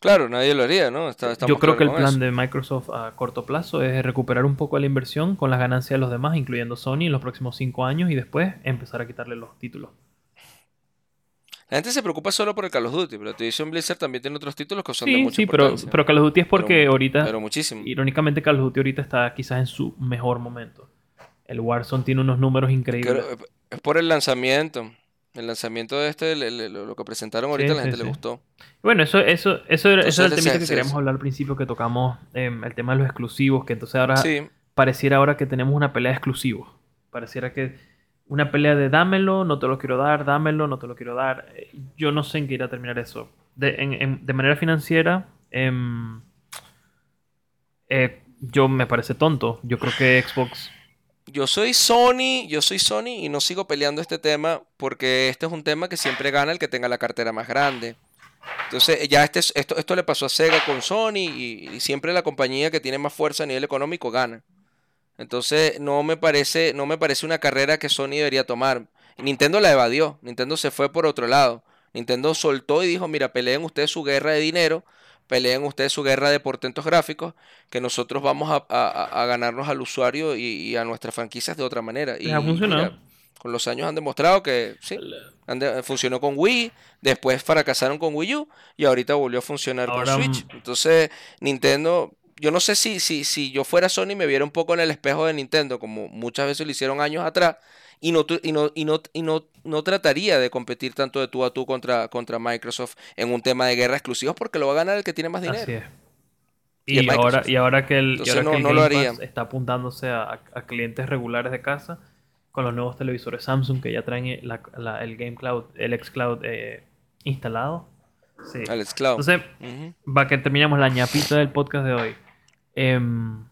Claro, nadie lo haría, ¿no? Yo creo que el plan de Microsoft a corto plazo es recuperar un poco la inversión con las ganancias de los demás, incluyendo Sony, en los próximos 5 años y después empezar a quitarle los títulos. La gente se preocupa solo por el Call of Duty, pero Activision Blizzard también tiene otros títulos que son de mucha sí, pero, pero Call of Duty es porque ahorita... Pero muchísimo. Irónicamente Call of Duty ahorita está quizás en su mejor momento. El Warzone tiene unos números increíbles. es por el lanzamiento. El lanzamiento de este, lo que presentaron ahorita, a la gente le gustó. Bueno, eso, eso, eso, era, eso era el tema que queríamos hablar al principio, que tocamos em, el tema de los exclusivos, que entonces ahora pareciera ahora que tenemos una pelea de exclusivos. Pareciera que una pelea de dámelo, no te lo quiero dar, dámelo, no te lo quiero dar. Eh, yo no sé en qué irá a terminar eso. De, manera financiera, em, eh, yo me parece tonto. Yo creo que Xbox. Yo soy Sony, yo soy Sony y no sigo peleando este tema porque este es un tema que siempre gana el que tenga la cartera más grande. Entonces, ya este, esto, esto le pasó a Sega con Sony y siempre la compañía que tiene más fuerza a nivel económico gana. Entonces no me parece, no me parece una carrera que Sony debería tomar. Nintendo la evadió, Nintendo se fue por otro lado. Nintendo soltó y dijo, mira, peleen ustedes su guerra de dinero, peleen ustedes su guerra de portentos gráficos, que nosotros vamos a, ganarnos al usuario y, a nuestras franquicias de otra manera. Y, ha funcionado. con los años han demostrado que sí, funcionó con Wii, después fracasaron con Wii U y ahorita volvió a funcionar con Switch. Entonces, Nintendo yo no sé si, si, si yo fuera Sony me viera un poco en el espejo de Nintendo, como muchas veces lo hicieron años atrás, y no, y no, y no, y no, no trataría de competir tanto de tú a tú contra, contra Microsoft en un tema de guerra exclusivos porque lo va a ganar el que tiene más dinero. Así es. Y, ahora, y ahora que el, no, lo haría. está apuntándose a, clientes regulares de casa con los nuevos televisores Samsung que ya traen el Game Cloud, el xCloud eh, instalado. Sí. Cloud. Entonces, va que terminamos la ñapita del podcast de hoy. Em,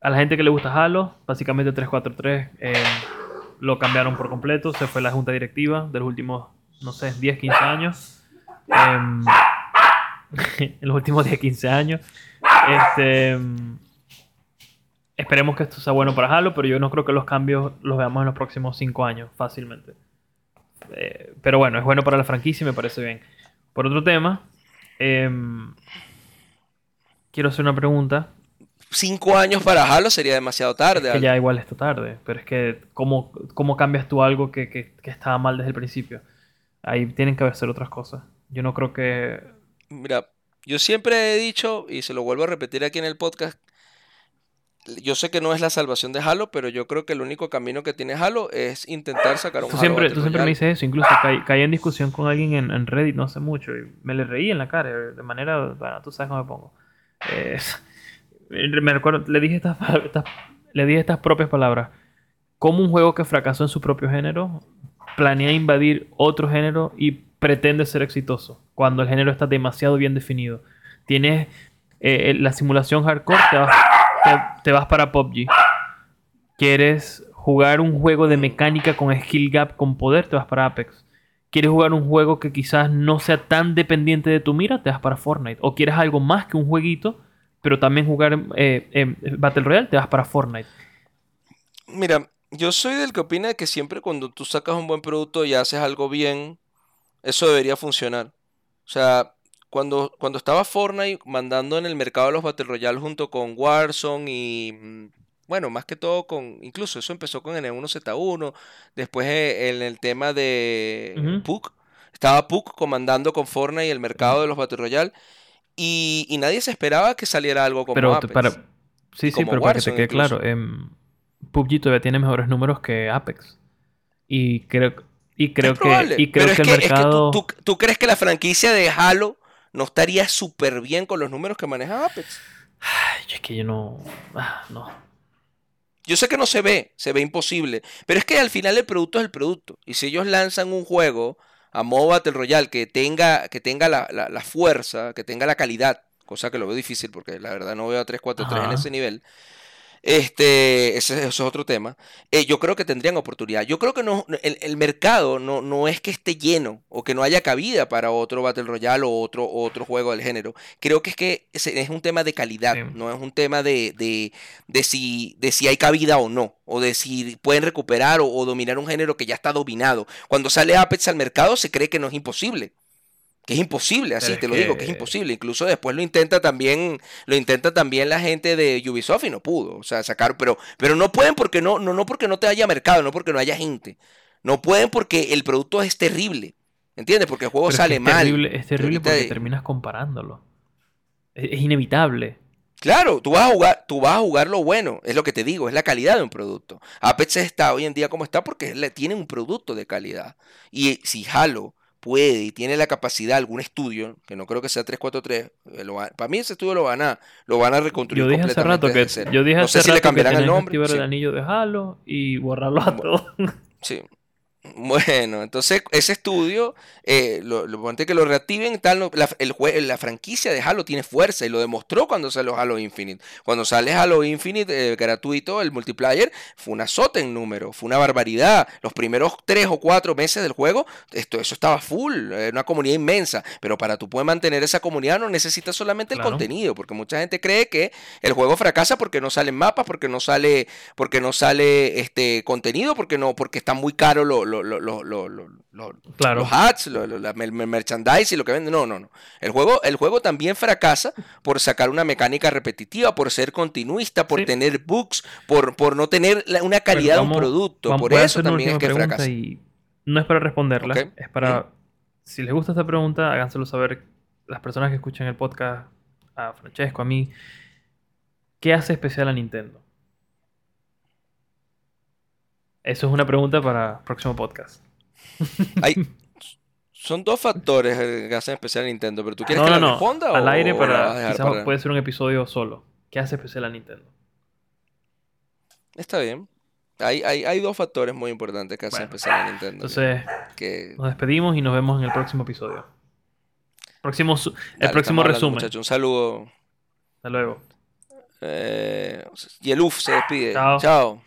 a la gente que le gusta Halo, básicamente 343 em, lo cambiaron por completo. Se fue la junta directiva de los últimos, no sé, 10, 15 años. Em, en los últimos 10, 15 años. Este, esperemos que esto sea bueno para Halo, pero yo no creo que los cambios los veamos en los próximos 5 años fácilmente. Eh, pero bueno, es bueno para la franquicia y me parece bien. Por otro tema, quiero hacer una pregunta. Cinco años para Halo sería demasiado tarde. que ya igual está tarde, pero es que ¿cómo, cómo cambias tú algo que, que, estaba mal desde el principio? Ahí tienen que hacer otras cosas. Yo no creo que... Mira, yo siempre he dicho, y se lo vuelvo a repetir aquí en el podcast, yo sé que no es la salvación de Halo, pero yo creo que el único camino que tiene Halo es intentar sacar un tú Siempre, tú siempre me dices eso, incluso caí, en discusión con alguien en, en, Reddit no hace mucho y me le reí en la cara, de manera, bueno, tú sabes cómo me pongo. Me recuerdo, le dije estas, le dije estas propias palabras. Como un juego que fracasó en su propio género planea invadir otro género y pretende ser exitoso cuando el género está demasiado bien definido. Tienes eh, la simulación hardcore, te vas, te, vas para PUBG. Quieres jugar un juego de mecánica con skill gap con poder, te vas para Apex. ¿Quieres jugar un juego que quizás no sea tan dependiente de tu mira? Te vas para Fortnite. O quieres algo más que un jueguito, pero también jugar eh, Battle Royale, te vas para Fortnite. Mira, yo soy del que opina que siempre cuando tú sacas un buen producto y haces algo bien, eso debería funcionar. O sea, cuando, cuando estaba Fortnite mandando en el mercado los Battle Royale junto con Warzone y mm, bueno, más que todo con, incluso eso empezó con N1Z1, después eh, en el tema de Ujú. PUC, estaba PUC comandando con Fortnite el mercado de los Battle Royale y, y nadie se esperaba que saliera algo como Pero Apex. para. Sí, sí, pero para que te quede incluso. claro, em, PUBG todavía tiene mejores números que Apex. Y creo, y creo Es probable, que, y creo pero es que el que, es que tú- mercado. tú, tú crees que la franquicia de Halo no estaría súper bien con los números que maneja Apex. Ay, es que yo no. ah, no. Yo sé que no se ve, se ve imposible, pero es que al final el producto es el producto. Y si ellos lanzan un juego a modo Battle Royale que tenga, que tenga la, la- la fuerza, que tenga la calidad, cosa que lo veo difícil porque la verdad no veo a 343 en ese nivel, este, ese, es otro tema. Eh, yo creo que tendrían oportunidad. Yo creo que no, el, el mercado no, no es que esté lleno o que no haya cabida para otro Battle Royale o otro, otro juego del género. Creo que es que es, es un tema de calidad, Sí. no es un tema de, de, de si, de si hay cabida o no, o de si pueden recuperar o, o dominar un género que ya está dominado. Cuando sale Apex al mercado se cree que no es imposible. Que es imposible, así Pero te lo digo, que es imposible. Incluso después lo intenta también, lo intenta también la gente de Ubisoft y no pudo. O sea, sacar, pero, pero no pueden porque no, no, no porque no te haya mercado, no porque no haya gente. No pueden porque el producto es terrible. ¿Entiendes? Porque el juego Pero sale es mal. terrible, es terrible porque terminas comparándolo. Es, es inevitable. Claro, tú vas a jugar, tú vas a jugar lo bueno, es lo que te digo, es la calidad de un producto. Apex está hoy en día como está porque tiene un producto de calidad. Y si Halo puede y tiene la capacidad, algún estudio, que no creo que sea 343, eh, lo va- para mí ese estudio lo van a, lo van a reconstruir Yo dije hace rato que, yo dije no hace sé si le rato que cambiarán el nombre. activar sí. el anillo de Halo y borrarlo a Bu- todos. Sí. Bueno, entonces ese estudio, eh, lo, lo importante es que lo reactiven, tal, la, el jue- la franquicia de Halo tiene fuerza y lo demostró cuando salió Halo Infinite. Cuando sale Halo Infinite eh, gratuito, el multiplayer, fue una sota en número, fue una barbaridad. Los primeros tres o cuatro meses del juego, esto, eso estaba full, eh, una comunidad inmensa, pero para tú poder mantener esa comunidad no necesitas solamente el Claro. contenido, porque mucha gente cree que el juego fracasa porque no salen mapas, porque no sale porque no sale este contenido, porque no, porque está muy caro lo, lo- Claro. los la- el merchandise y lo que venden. No, no, no. El juego, el juego también fracasa por sacar una mecánica repetitiva, por ser continuista, por Sí. tener bugs, por, por no tener la- una calidad de un producto. Vamos- por eso también es que fracasa. y no es para responderla, es para... Si les gusta esta pregunta, háganselo saber las personas que escuchan el podcast, a Francesco, a mí. ¿Qué hace especial a Nintendo? Eso es una pregunta para el próximo podcast. Hay, son dos factores eh, que hacen especial a Nintendo, pero tú quieres No, que no, la no. responda Al o aire para... Quizás para- puede ser un episodio solo. ¿Qué hace especial a Nintendo? Está bien. Hay, hay, hay dos factores muy importantes que hacen Bueno, especial a Nintendo. Entonces, que, nos despedimos y nos vemos en el próximo episodio. Próximo el Dale, próximo resumen. muchachos. Un saludo. Hasta luego. Eh, y el UF se despide. Chao. Chao.